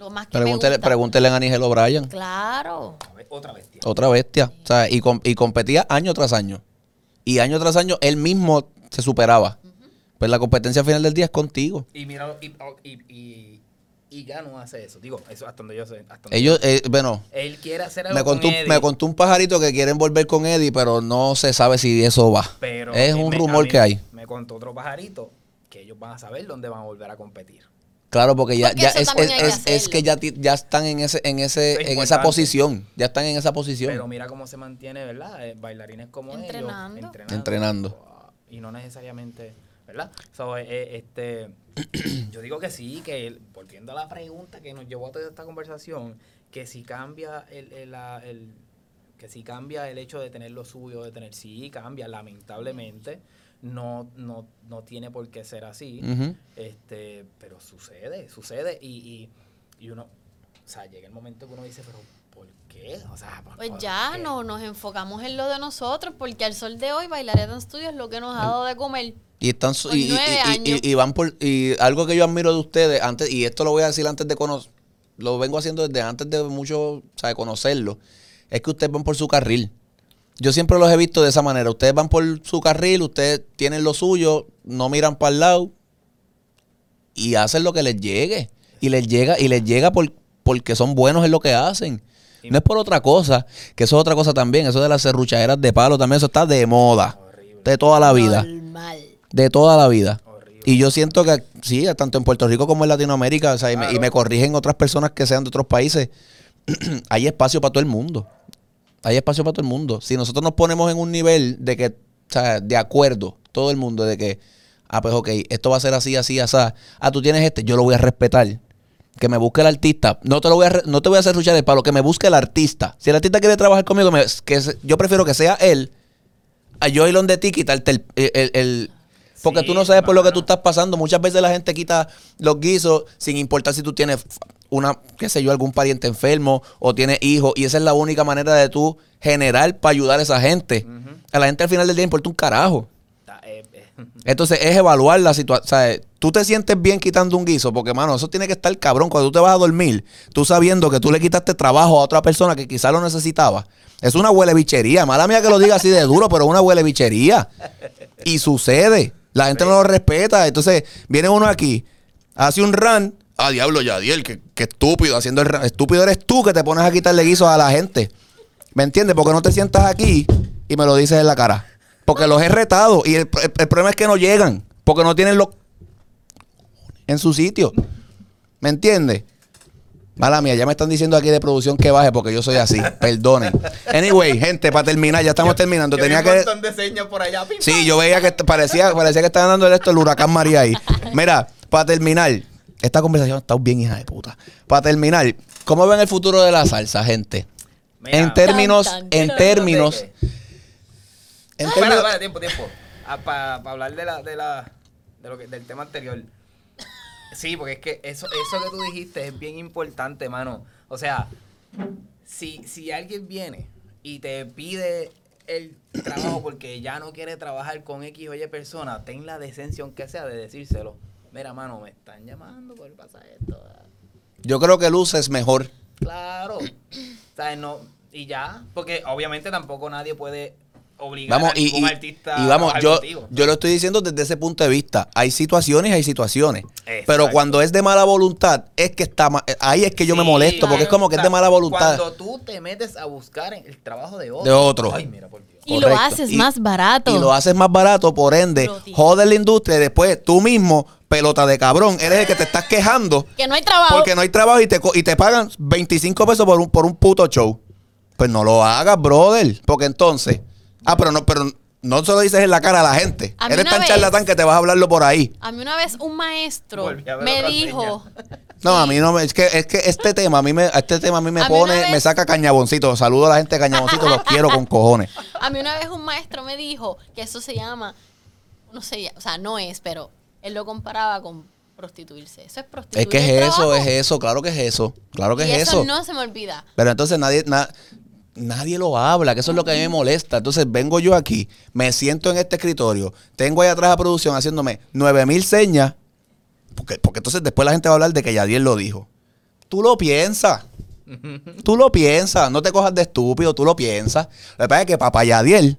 lo más que Pregúntele, me gusta. pregúntele a Nigel O'Brien. Claro. Otra bestia. Otra bestia. O sea, y, com- y competía año tras año. Y año tras año él mismo se superaba. Pues la competencia al final del día es contigo. Y mira, y, y, y, y ya no hace eso. Digo, eso hasta donde yo sé. Hasta donde Ellos, eh, bueno, Él quiere hacer algo me contó, con un- Eddie, me contó un pajarito que quieren volver con Eddie, pero no se sabe si eso va. pero es un me- rumor mí que hay. Me contó otro pajarito que ellos van a saber dónde van a volver a competir. Claro, porque ya, Porque ya es, que es- ya, ya están en ese, en ese, Es en esa posición. Ya están en esa posición. Pero mira cómo se mantiene, ¿verdad? Eh, bailarines como Entrenando. ellos. Entrenando. Y no necesariamente, ¿verdad? So, eh, eh, este, yo digo que sí, que el- volviendo a la pregunta que nos llevó a toda esta conversación, que si cambia el, el- la- el- que si cambia el hecho de tener lo suyo, de tener, sí, cambia, lamentablemente. No, no, no tiene por qué ser así. Este, pero sucede, sucede y, y, y uno, o sea, llega el momento que uno dice, pero ¿por qué? O sea, ¿por- Pues por ya qué? no, nos enfocamos en lo de nosotros, porque al sol de hoy Bailaret Studio es lo que nos ha dado de comer. Y están Por y, y- nueve y- y- años. y van por y algo que yo admiro de ustedes antes y esto lo voy a decir antes de conocer lo vengo haciendo desde antes de mucho, o sea, de conocerlo, es que ustedes van por su carril. Yo siempre los he visto de esa manera. Ustedes van por su carril, ustedes tienen lo suyo, no miran para el lado y hacen lo que les llegue. Y les llega, y les llega por, porque son buenos en lo que hacen. No es por otra cosa, que eso es otra cosa también. Eso de las serruchaderas de palo también, eso está de moda. Horrible. De toda la vida. Normal. De toda la vida. Horrible. Y yo siento que sí, tanto en Puerto Rico como en Latinoamérica, o sea, y, me, y me corrigen otras personas que sean de otros países, hay espacio para todo el mundo. Hay espacio para todo el mundo. Si nosotros nos ponemos en un nivel de que, o sea, de acuerdo, todo el mundo, de que, ah, pues ok, esto va a ser así, así, así. Ah, tú tienes este, yo lo voy a respetar. Que me busque el artista. No te lo voy a, no te voy a hacer luchar el palo, que me busque el artista. Si el artista quiere trabajar conmigo, me- que se- yo prefiero que sea él a yo ir donde ti quitarte el, el- el- porque Sí, tú no sabes por lo que tú estás pasando. Muchas veces la gente quita los guisos sin importar si tú tienes una, qué sé yo, algún pariente enfermo o tienes hijos. Y esa es la única manera de tú generar para ayudar a esa gente. A la gente al final del día importa un carajo. Eh, eh, Entonces es evaluar la situación. O sea, tú te sientes bien quitando un guiso, porque, mano, eso tiene que estar cabrón. Cuando tú te vas a dormir, tú sabiendo que tú le quitaste trabajo a otra persona que quizá lo necesitaba. Es una huele bichería. Mala mía que lo diga así de duro, pero es una huele bichería. Y sucede. La gente no lo respeta. Entonces, viene uno aquí, hace un run. Ah, diablo, Yadiel, que, que estúpido haciendo el. Estúpido eres tú que te pones a quitarle guisos a la gente. ¿Me entiendes? Porque no te sientas aquí y me lo dices en la cara. Porque los he retado y el, el- el problema es que no llegan. Porque no tienen los en su sitio. ¿Me entiendes? Mala mía, ya me están diciendo aquí de producción que baje porque yo soy así. Perdonen. Anyway, gente, para terminar, ya estamos terminando. yo vi Tenía un que. montón de señas por allá. pim, Sí, yo veía que parecía, parecía que estaban dando esto el huracán María ahí. Mira, para terminar, esta conversación está bien hija de puta. Para terminar, ¿cómo ven el futuro de la salsa, gente? Mira, en términos, Tan, tan, en términos, espera, tiempo, tiempo. Para hablar de la, de la, de lo que, del tema anterior. Sí, porque es que eso, eso que tú dijiste es bien importante, mano. O sea, si, si alguien viene y te pide el trabajo porque ya no quiere trabajar con X o Y persona, ten la decencia, aunque sea, de decírselo. Mira, mano, me están llamando por pasar esto. yo creo que Luz es mejor. Claro. ¿Sabes? No, y ya, porque obviamente tampoco nadie puede obligar Vamos, a ningún y- artista y vamos, a yo, contigo. yo lo estoy diciendo desde ese punto de vista. Hay situaciones hay situaciones. Exacto. Pero cuando es de mala voluntad, es que está ma- ahí es que yo me molesto, porque es como que o es de mala voluntad. Cuando tú te metes a buscar el trabajo de otro. De otro. Ay, mira, por Dios. Y lo haces Y- más barato. Y lo haces más barato, por ende, joder la industria y después tú mismo, pelota de cabrón, eres el que te estás quejando que no hay trabajo. porque no hay trabajo y te, y te pagan 25 pesos por un, por un puto show. Pues no lo hagas, brother. Porque entonces. Ah, pero no, pero no se lo dices en la cara a la gente. A Eres tan vez- charlatán que te vas a hablarlo por ahí. A mí una vez un maestro me dijo, No, a mí no me, es que, es que este tema a mí me, este tema a mí me A mí una pone, vez- me saca cañaboncito. Saludo a la gente de cañaboncito, los quiero con cojones. A mí una vez un maestro me dijo que eso se llama, no sé, o sea, no es, pero él lo comparaba con prostituirse. Eso es prostituir. Es que es eso, trabajo. es eso, claro que es eso, claro que y es eso, eso. no se me olvida. Pero entonces nadie, na- nadie lo habla, que eso es lo que a mí me molesta. Entonces vengo yo aquí, me siento en este escritorio, tengo ahí atrás a producción haciéndome 9000 señas, porque, porque entonces después la gente va a hablar de que Yadiel lo dijo. Tú lo piensas. Tú lo piensas, no te cojas de estúpido, tú lo piensas. Lo que pasa es que papá Yadiel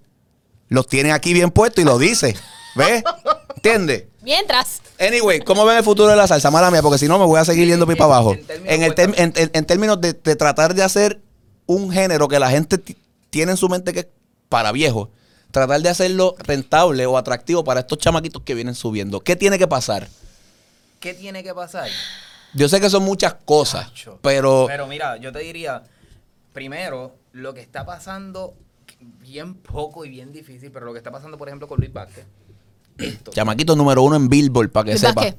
los tiene aquí bien puestos y lo dice. ¿Ves? ¿Entiendes? Mientras, Anyway, ¿cómo ven el futuro de la salsa? Mala mía, porque si no me voy a seguir yendo pipa abajo. En términos En, en- en términos de, de tratar de hacer un género que la gente ti- tiene en su mente que es para viejos, tratar de hacerlo rentable o atractivo para estos chamaquitos que vienen subiendo. ¿Qué tiene que pasar? ¿Qué tiene que pasar? Yo sé que son muchas cosas, pero Pero mira, yo te diría, primero, lo que está pasando, bien poco y bien difícil, pero lo que está pasando, por ejemplo, con Luis Vázquez, esto, chamaquito número uno en Billboard, para que Luis sepa, Vázquez.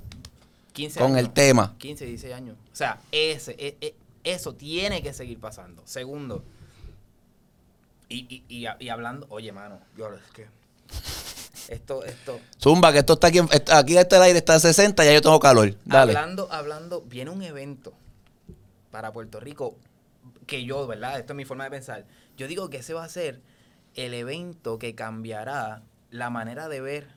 15 con años, el tema. 15, 16 años. O sea, ese, e- e- eso tiene que seguir pasando. Segundo, y, y, y, y hablando, oye, mano, yo es que esto, esto, Zumba, que esto está aquí, está- aquí este el aire está a 60, ya yo tengo calor. Dale. Hablando, hablando, viene un evento para Puerto Rico que yo, ¿verdad? Esto es mi forma de pensar. Yo digo que ese va a ser el evento que cambiará la manera de ver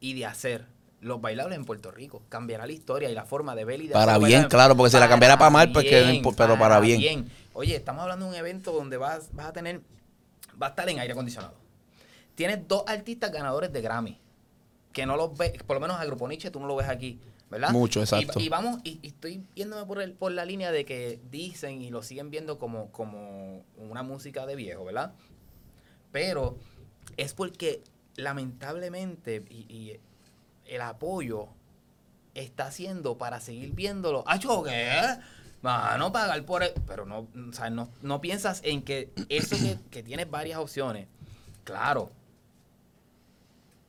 y de hacer los bailables en Puerto Rico. Cambiará la historia y la forma de ver y de Para bien, claro, porque si la cambiara para mal, pues que pero para bien. Oye, estamos hablando de un evento donde vas, vas a tener, va a estar en aire acondicionado. Tienes dos artistas ganadores de Grammy, que no los ves, por lo menos a Grupo Nietzsche tú no lo ves aquí, ¿verdad? Mucho, exacto. Y, vamos, y, y estoy yéndome por, el, por la línea de que dicen y lo siguen viendo como, como una música de viejo, ¿verdad? Pero es porque lamentablemente y, y el apoyo está haciendo para seguir viéndolo. ¿Ah, qué? Mano, pagar por el- Pero no, o sea, no, no piensas en que eso que, que tienes varias opciones. Claro.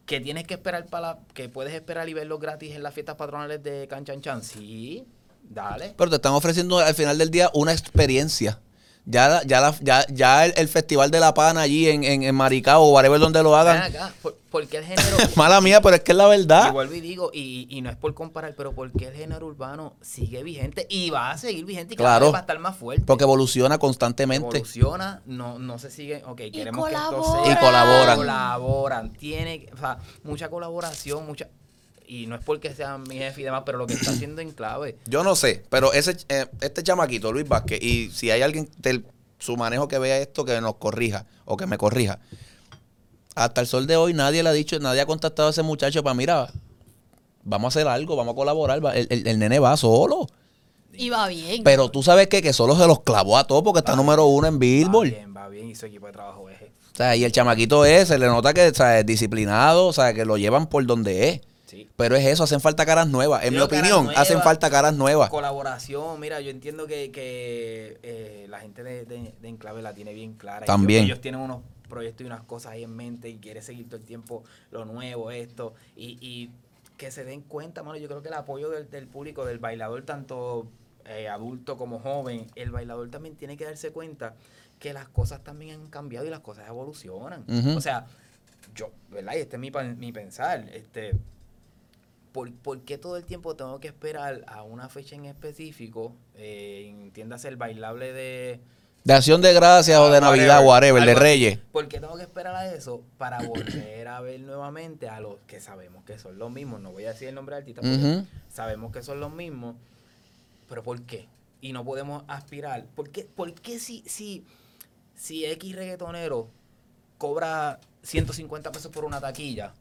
Que tienes que esperar para que puedes esperar y verlo gratis en las fiestas patronales de Canchanchan. Sí, dale. Pero te están ofreciendo al final del día una experiencia. Ya, la- ya, la- ya, ya el, el Festival de la Pana allí en, en, en Maricao o whatever donde lo hagan. acá, ¿por, por qué el género? Mala mía, pero es que es la Y verdad. vuelvo y digo, y, y no es por comparar, pero ¿por qué el género urbano sigue vigente y va a seguir vigente y cada Claro. vez va a estar más fuerte? Porque evoluciona constantemente. evoluciona, no, no se sigue, ok, queremos que esto colaboran. sea. Y colaboran. Colaboran, tiene, que- o sea, mucha colaboración, mucha, y no es porque sea mi jefe y demás, pero lo que está haciendo en clave. Yo no sé, pero ese eh, este chamaquito, Luis Vázquez, y si hay alguien del su manejo que vea esto, que nos corrija o que me corrija. Hasta el sol de hoy nadie le ha dicho, nadie ha contactado a ese muchacho para, mira, vamos a hacer algo, vamos a colaborar. va- El, el- el nene va solo. iba bien. Pero tú sabes que, que solo se los clavó a todos porque está Va número uno en Va Billboard. bien, va bien, y su equipo de trabajo es. O sea, y el chamaquito es, se le nota que o sea, es disciplinado, o sea, que lo llevan por donde es. Sí. Pero es eso, hacen falta caras nuevas. En mi opinión, hacen falta caras nuevas. Colaboración, mira, yo entiendo que, que, eh, la gente de, de- de Enclave la tiene bien clara. También. Ellos, ellos tienen unos proyectos y unas cosas ahí en mente y quiere seguir todo el tiempo lo nuevo, esto. Y, y que se den cuenta, mano, yo creo que el apoyo del, del público, del bailador, tanto eh, adulto como joven, el bailador también tiene que darse cuenta que las cosas también han cambiado y las cosas evolucionan. O sea, yo, ¿verdad? Y este es mi, mi pensar. Este, ¿por, por qué todo el tiempo tengo que esperar a una fecha en específico? Eh, entiéndase el bailable de... De acción de gracias o de Navidad, whatever, de algo así. Reyes. ¿Por qué tengo que esperar a eso para volver a ver nuevamente a los que sabemos que son los mismos? No voy a decir el nombre del artista, porque sabemos que son los mismos, pero ¿por qué? Y no podemos aspirar. ¿Por qué, por qué si, si, si X reggaetonero cobra 150 pesos por una taquilla,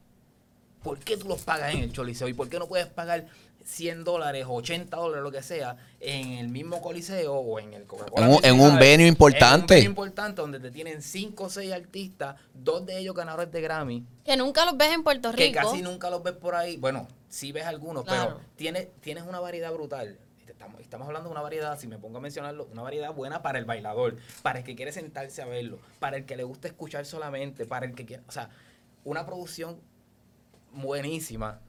¿por qué tú los pagas en el Choliseo? ¿Y por qué no puedes pagar 100 dólares o 80 dólares, lo que sea, en el mismo Coliseo o en el Coca-Cola En un- en un Music venue importante. En un venue importante donde te tienen 5 o 6 artistas, dos de ellos ganadores de Grammy que nunca los ves en Puerto que Rico. casi nunca los ves por ahí. Bueno, sí ves algunos, Claro. pero tienes, tienes una variedad brutal. Estamos, estamos hablando de una variedad, si me pongo a mencionarlo, una variedad buena para el bailador, para el que quiere sentarse a verlo, para el que le gusta escuchar solamente, para el que quiere, o sea, una producción buenísima.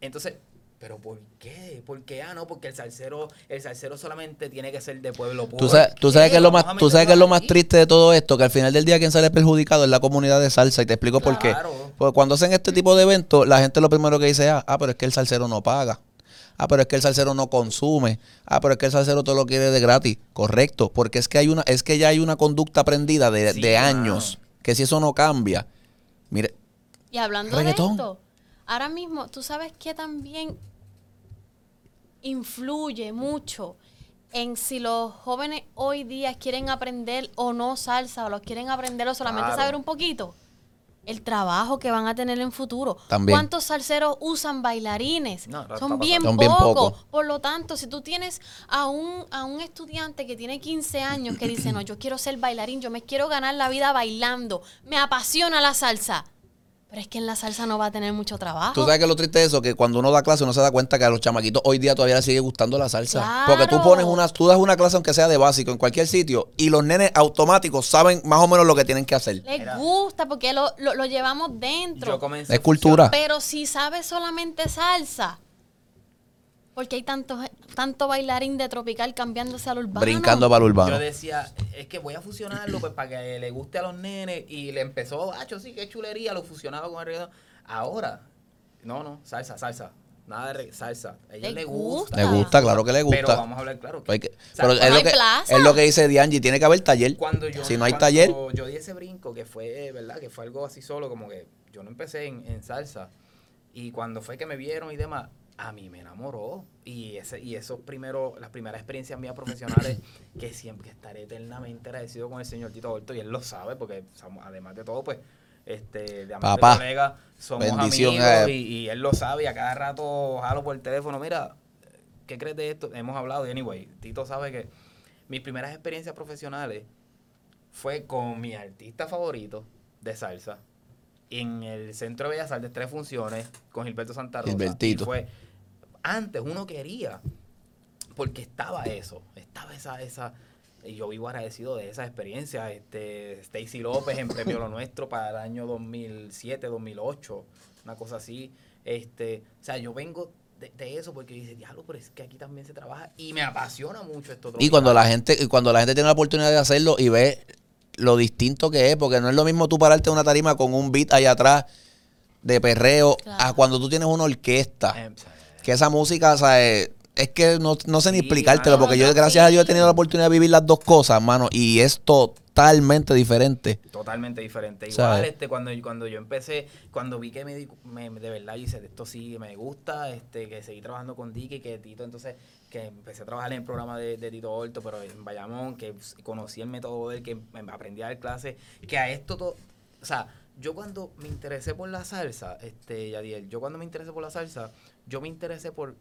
Entonces, pero ¿por qué? Porque, ah, no, porque el salsero, el salsero solamente tiene que ser de pueblo puro. Tú sabes, tú sabes que es lo más, tú sabes que es lo más triste de todo esto, que al final del día quien sale perjudicado es la comunidad de salsa y te explico por qué. Claro. Porque cuando hacen este tipo de eventos, la gente lo primero que dice, ah, ah, pero es que el salsero no paga. Ah, pero es que el salsero no consume. Ah, pero es que el salsero todo lo quiere de gratis. Correcto, porque es que hay una, es que ya hay una conducta aprendida de, Sí, de mano. años, que si eso no cambia, mire, Y hablando Reggaetón. de esto, ahora mismo, tú sabes que también influye mucho en si los jóvenes hoy día quieren aprender o no salsa, o lo quieren aprender o solamente Claro. saber un poquito. El trabajo que van a tener en futuro. También. ¿Cuántos salseros usan bailarines? No, Son bien pasando. Son bien pocos. pocos. Por lo tanto, si tú tienes a un, a un estudiante que tiene 15 años que dice, no, yo quiero ser bailarín, yo me quiero ganar la vida bailando, me apasiona la salsa. Pero es que en la salsa no va a tener mucho trabajo. Tú sabes que lo triste es eso, que cuando uno da clase uno se da cuenta que a los chamaquitos hoy día todavía les sigue gustando la salsa. Claro. Porque tú pones una, tú das una clase aunque sea de básico en cualquier sitio y los nenes automáticos saben más o menos lo que tienen que hacer. Les gusta porque lo, lo- lo llevamos dentro. Yo comencé Es cultura. Pero si sabes solamente salsa, porque hay tanto, tanto bailarín de tropical cambiándose al urbano. Brincando para el urbano. Yo decía, es que voy a fusionarlo pues para que le guste a los nenes. Y le empezó, ah, sí, qué chulería, lo fusionaba con el reggaetón. Ahora, no, no, salsa, salsa. Nada de salsa. A ellos Le gusta. Le gusta, claro que le Pero gusta. vamos a hablar claro. Hay que- o sea, pero es no lo, hay que, plaza. es lo que dice Dianji, tiene que haber taller. cuando yo, Si no hay cuando taller. Yo di ese brinco que fue, ¿verdad? Que fue algo así solo, como que yo no empecé en, en salsa. Y cuando fue que me vieron y demás, a mí me enamoró. Y ese y esos primeros, las primeras experiencias mías profesionales, que siempre estaré eternamente agradecido con el señor Tito Horto, y él lo sabe, porque además de todo, pues, este, de Papá. colega, somos amigos, y, y él lo sabe, y a cada rato jalo por el teléfono, mira, ¿qué crees de esto? Hemos hablado, y anyway, Tito sabe que mis primeras experiencias profesionales fue con mi artista favorito de salsa en el Centro de Bellas Artes, tres funciones con Gilberto Santa Rosa. Gilbertito. Y fue, antes uno quería, porque estaba eso, estaba esa, esa, y yo vivo agradecido de esa experiencia. Este, Stacy López en Premio Lo Nuestro para el año 2007, 2008, una cosa así. Este, o sea, yo vengo de, de eso porque dice, diablo, pero es que aquí también se trabaja y me apasiona mucho esto. Y cuando tropical". la gente, y cuando la gente tiene la oportunidad de hacerlo y ve lo distinto que es, porque no es lo mismo tú pararte en una tarima con un beat allá atrás de perreo a cuando tú tienes una orquesta. Em, Que esa música, o sea, es, es que no, no sé ni explicártelo, mano, porque yo, gracias a Dios, he tenido la oportunidad de vivir las dos cosas, mano, y es totalmente diferente. Totalmente diferente. Igual, ¿Sabes? este, cuando, cuando yo empecé, cuando vi que me, di- me- de verdad yo hice esto sí me gusta, este, que seguí trabajando con Dicky, que Tito, entonces, que empecé a trabajar en el programa de, de Tito Horto, pero en Bayamón, que conocí el método de él, que aprendí a dar clases, que a esto todo, o sea, yo cuando me interesé por la salsa, este, Yadiel, yo cuando me interesé por la salsa, yo me interesé por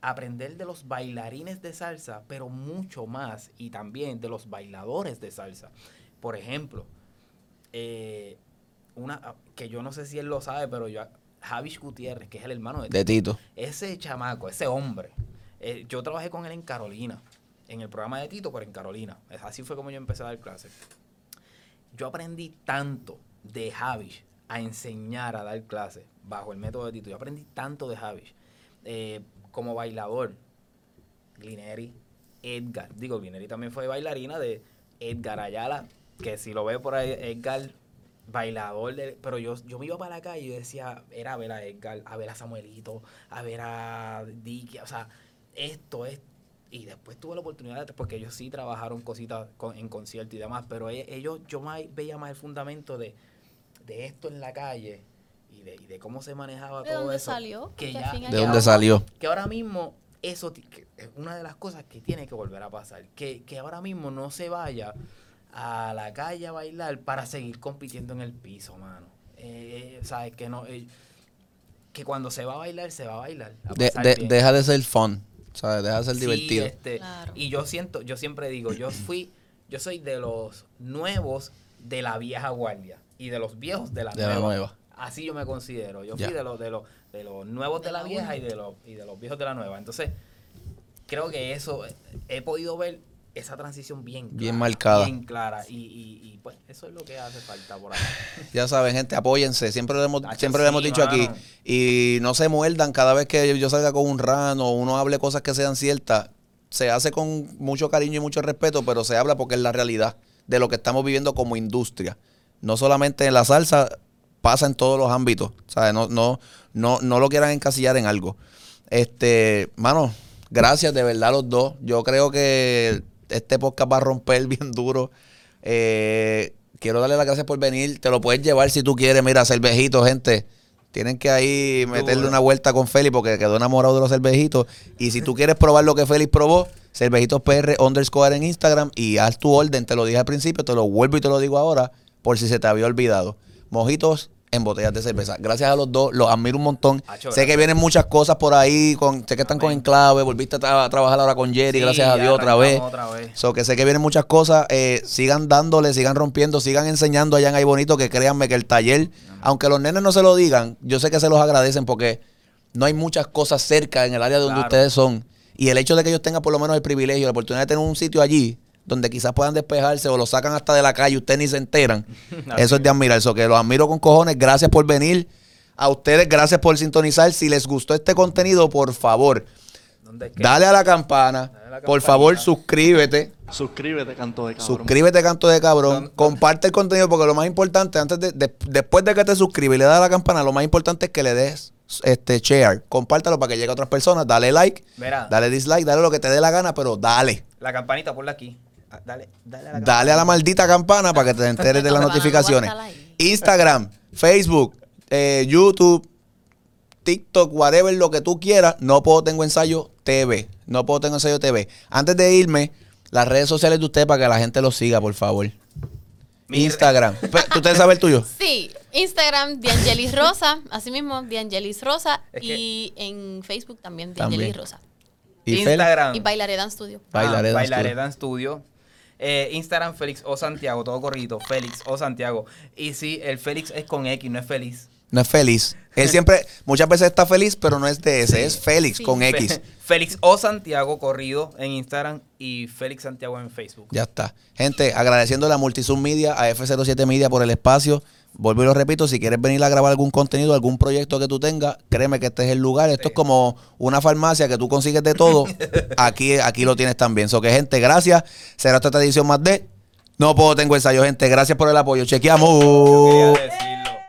aprender de los bailarines de salsa, pero mucho más, y también de los bailadores de salsa. Por ejemplo, eh, una que yo no sé si él lo sabe, pero yo Javis Gutiérrez, que es el hermano de, De Tito. ese chamaco, ese hombre, eh, yo trabajé con él en Carolina, en el programa de Tito, pero en Carolina. Así fue como yo empecé a dar clases. Yo aprendí tanto de Javis a enseñar a dar clases bajo el método de Tito. Yo aprendí tanto de Javis. Eh, como bailador, Glineri, Edgar. Digo, Glineri también fue bailarina de Edgar Ayala, que si lo ve por ahí, Edgar, bailador, de, pero yo, yo me iba para calle y yo decía, era a ver a Edgar, a ver a Samuelito, a ver a Dicky, o sea, esto es... Y después tuve la oportunidad, de- porque ellos sí trabajaron cositas con- en concierto y demás, pero e- ellos, yo más, veía más el fundamento de, de esto en la calle y de, y de cómo se manejaba ¿De todo dónde eso. salió? Que ya- ¿De que dónde ahora- salió? que ahora mismo eso es una de las cosas que tiene que volver a pasar. Que, que ahora mismo no se vaya a la calle a bailar para seguir compitiendo en el piso, mano. Eh, eh, ¿Sabes? Que no. eh, que cuando se va a bailar, se va a bailar. a De- pasar de- bien. deja de ser fun, ¿sabes? Deja de ser Sí, divertido. este, Claro. Y yo siento, yo siempre digo, yo fui, yo soy de los nuevos de la vieja guardia y de los viejos de la, De la nueva. Así yo me considero. Yo Ya. fui de los, de los, de los nuevos de, De la, la vieja y de los, y de los viejos de la nueva. Entonces, creo que eso he podido ver esa transición bien clara, Bien marcada. Bien clara. Y, y, y, pues eso es lo que hace falta por ahí. Ya saben, gente, apóyense. Siempre lo hemos, Tacho, siempre lo hemos dicho aquí. Y no se muerdan cada vez que yo salga con un rano o uno hable cosas que sean ciertas. Se hace con mucho cariño y mucho respeto, pero se habla porque es la realidad de lo que estamos viviendo como industria. No solamente en la salsa, pasa en todos los ámbitos. ¿sabes? No, no, no, no lo quieran encasillar en algo. Este, mano, gracias de verdad los dos. Yo creo que este podcast va a romper bien duro. Eh, quiero darle las gracias por venir. Te lo puedes llevar si tú quieres. Mira, cervejito, gente. Tienen que ahí meterle una vuelta con Félix porque quedó enamorado de los cervejitos. Y si tú quieres probar lo que Félix probó, cervejitos PR underscore en Instagram y haz tu orden. Te lo dije al principio, te lo vuelvo y te lo digo ahora por si se te había olvidado. Mojitos en botellas de cerveza. Gracias a los dos, los admiro un montón. Acho, sé que vienen muchas cosas por ahí, con, sé que están con. Enclave, volviste a, tra- a trabajar ahora con Jerry, Sí, gracias a Dios otra vez. otra vez. So que sé que vienen muchas cosas. eh, sigan dándole, sigan rompiendo, sigan enseñando allá en Ay Bonito que créanme que el taller, aunque los nenes no se lo digan, yo sé que se los agradecen porque no hay muchas cosas cerca en el área donde Claro. ustedes son. Y el hecho de que ellos tengan por lo menos el privilegio, la oportunidad de tener un sitio allí donde quizás puedan despejarse o lo sacan hasta de la calle ustedes ni se enteran. Eso es de admirar. Eso que los admiro con cojones. Gracias por venir. A ustedes, gracias por sintonizar. Si les gustó este contenido, por favor, dale a la campana. Dale a la Por favor, suscríbete. Suscríbete, canto de cabrón. Suscríbete, canto de cabrón. ¿Dónde- Comparte el contenido porque lo más importante, antes de, de- después de que te suscribes y le das a la campana, lo más importante es que le des este share. Compártalo para que llegue a otras personas. Dale like, Mira, dale dislike, dale lo que te dé la gana, pero dale. la campanita, ponla aquí. Ah, Dale, dale a la Dale a la maldita campana para que te enteres de las notificaciones. Instagram, Facebook, eh, YouTube, TikTok, whatever, lo que tú quieras. No puedo tengo ensayo TV. No puedo tengo ensayo TV. Antes de irme, las redes sociales de usted para que la gente lo siga, por favor. Instagram. Pe- ¿Tú ustedes saben el tuyo? Sí, Instagram, Diangelis Rosa, así mismo, Diangelis Rosa. Es que- y en Facebook también, También. Diangelis Rosa. Y Instagram. Y Bailaré Dan Studio. Bailaré Ah, Dan Bailaré Studio. Eh, Instagram, Félix o Santiago, todo corrido. Félix o Santiago. Y sí, el Félix es con X, no es feliz. No es feliz. Él siempre, muchas veces está feliz, pero no es de ese. Sí. Es Félix Sí. con X. Fe- Félix o Santiago corrido en Instagram y Félix Santiago en Facebook. Ya está. Gente, agradeciendo a Multisum Media, a F07 Media por el espacio. Vuelvo y lo repito, si quieres venir a grabar algún contenido, algún proyecto que tú tengas, créeme que este es el lugar. Esto es como una farmacia que tú consigues de todo. Aquí, aquí lo tienes también. So que, gente, gracias. Será esta edición más de No Puedo Tengo Ensayo, gente. Gracias por el apoyo. Chequeamos.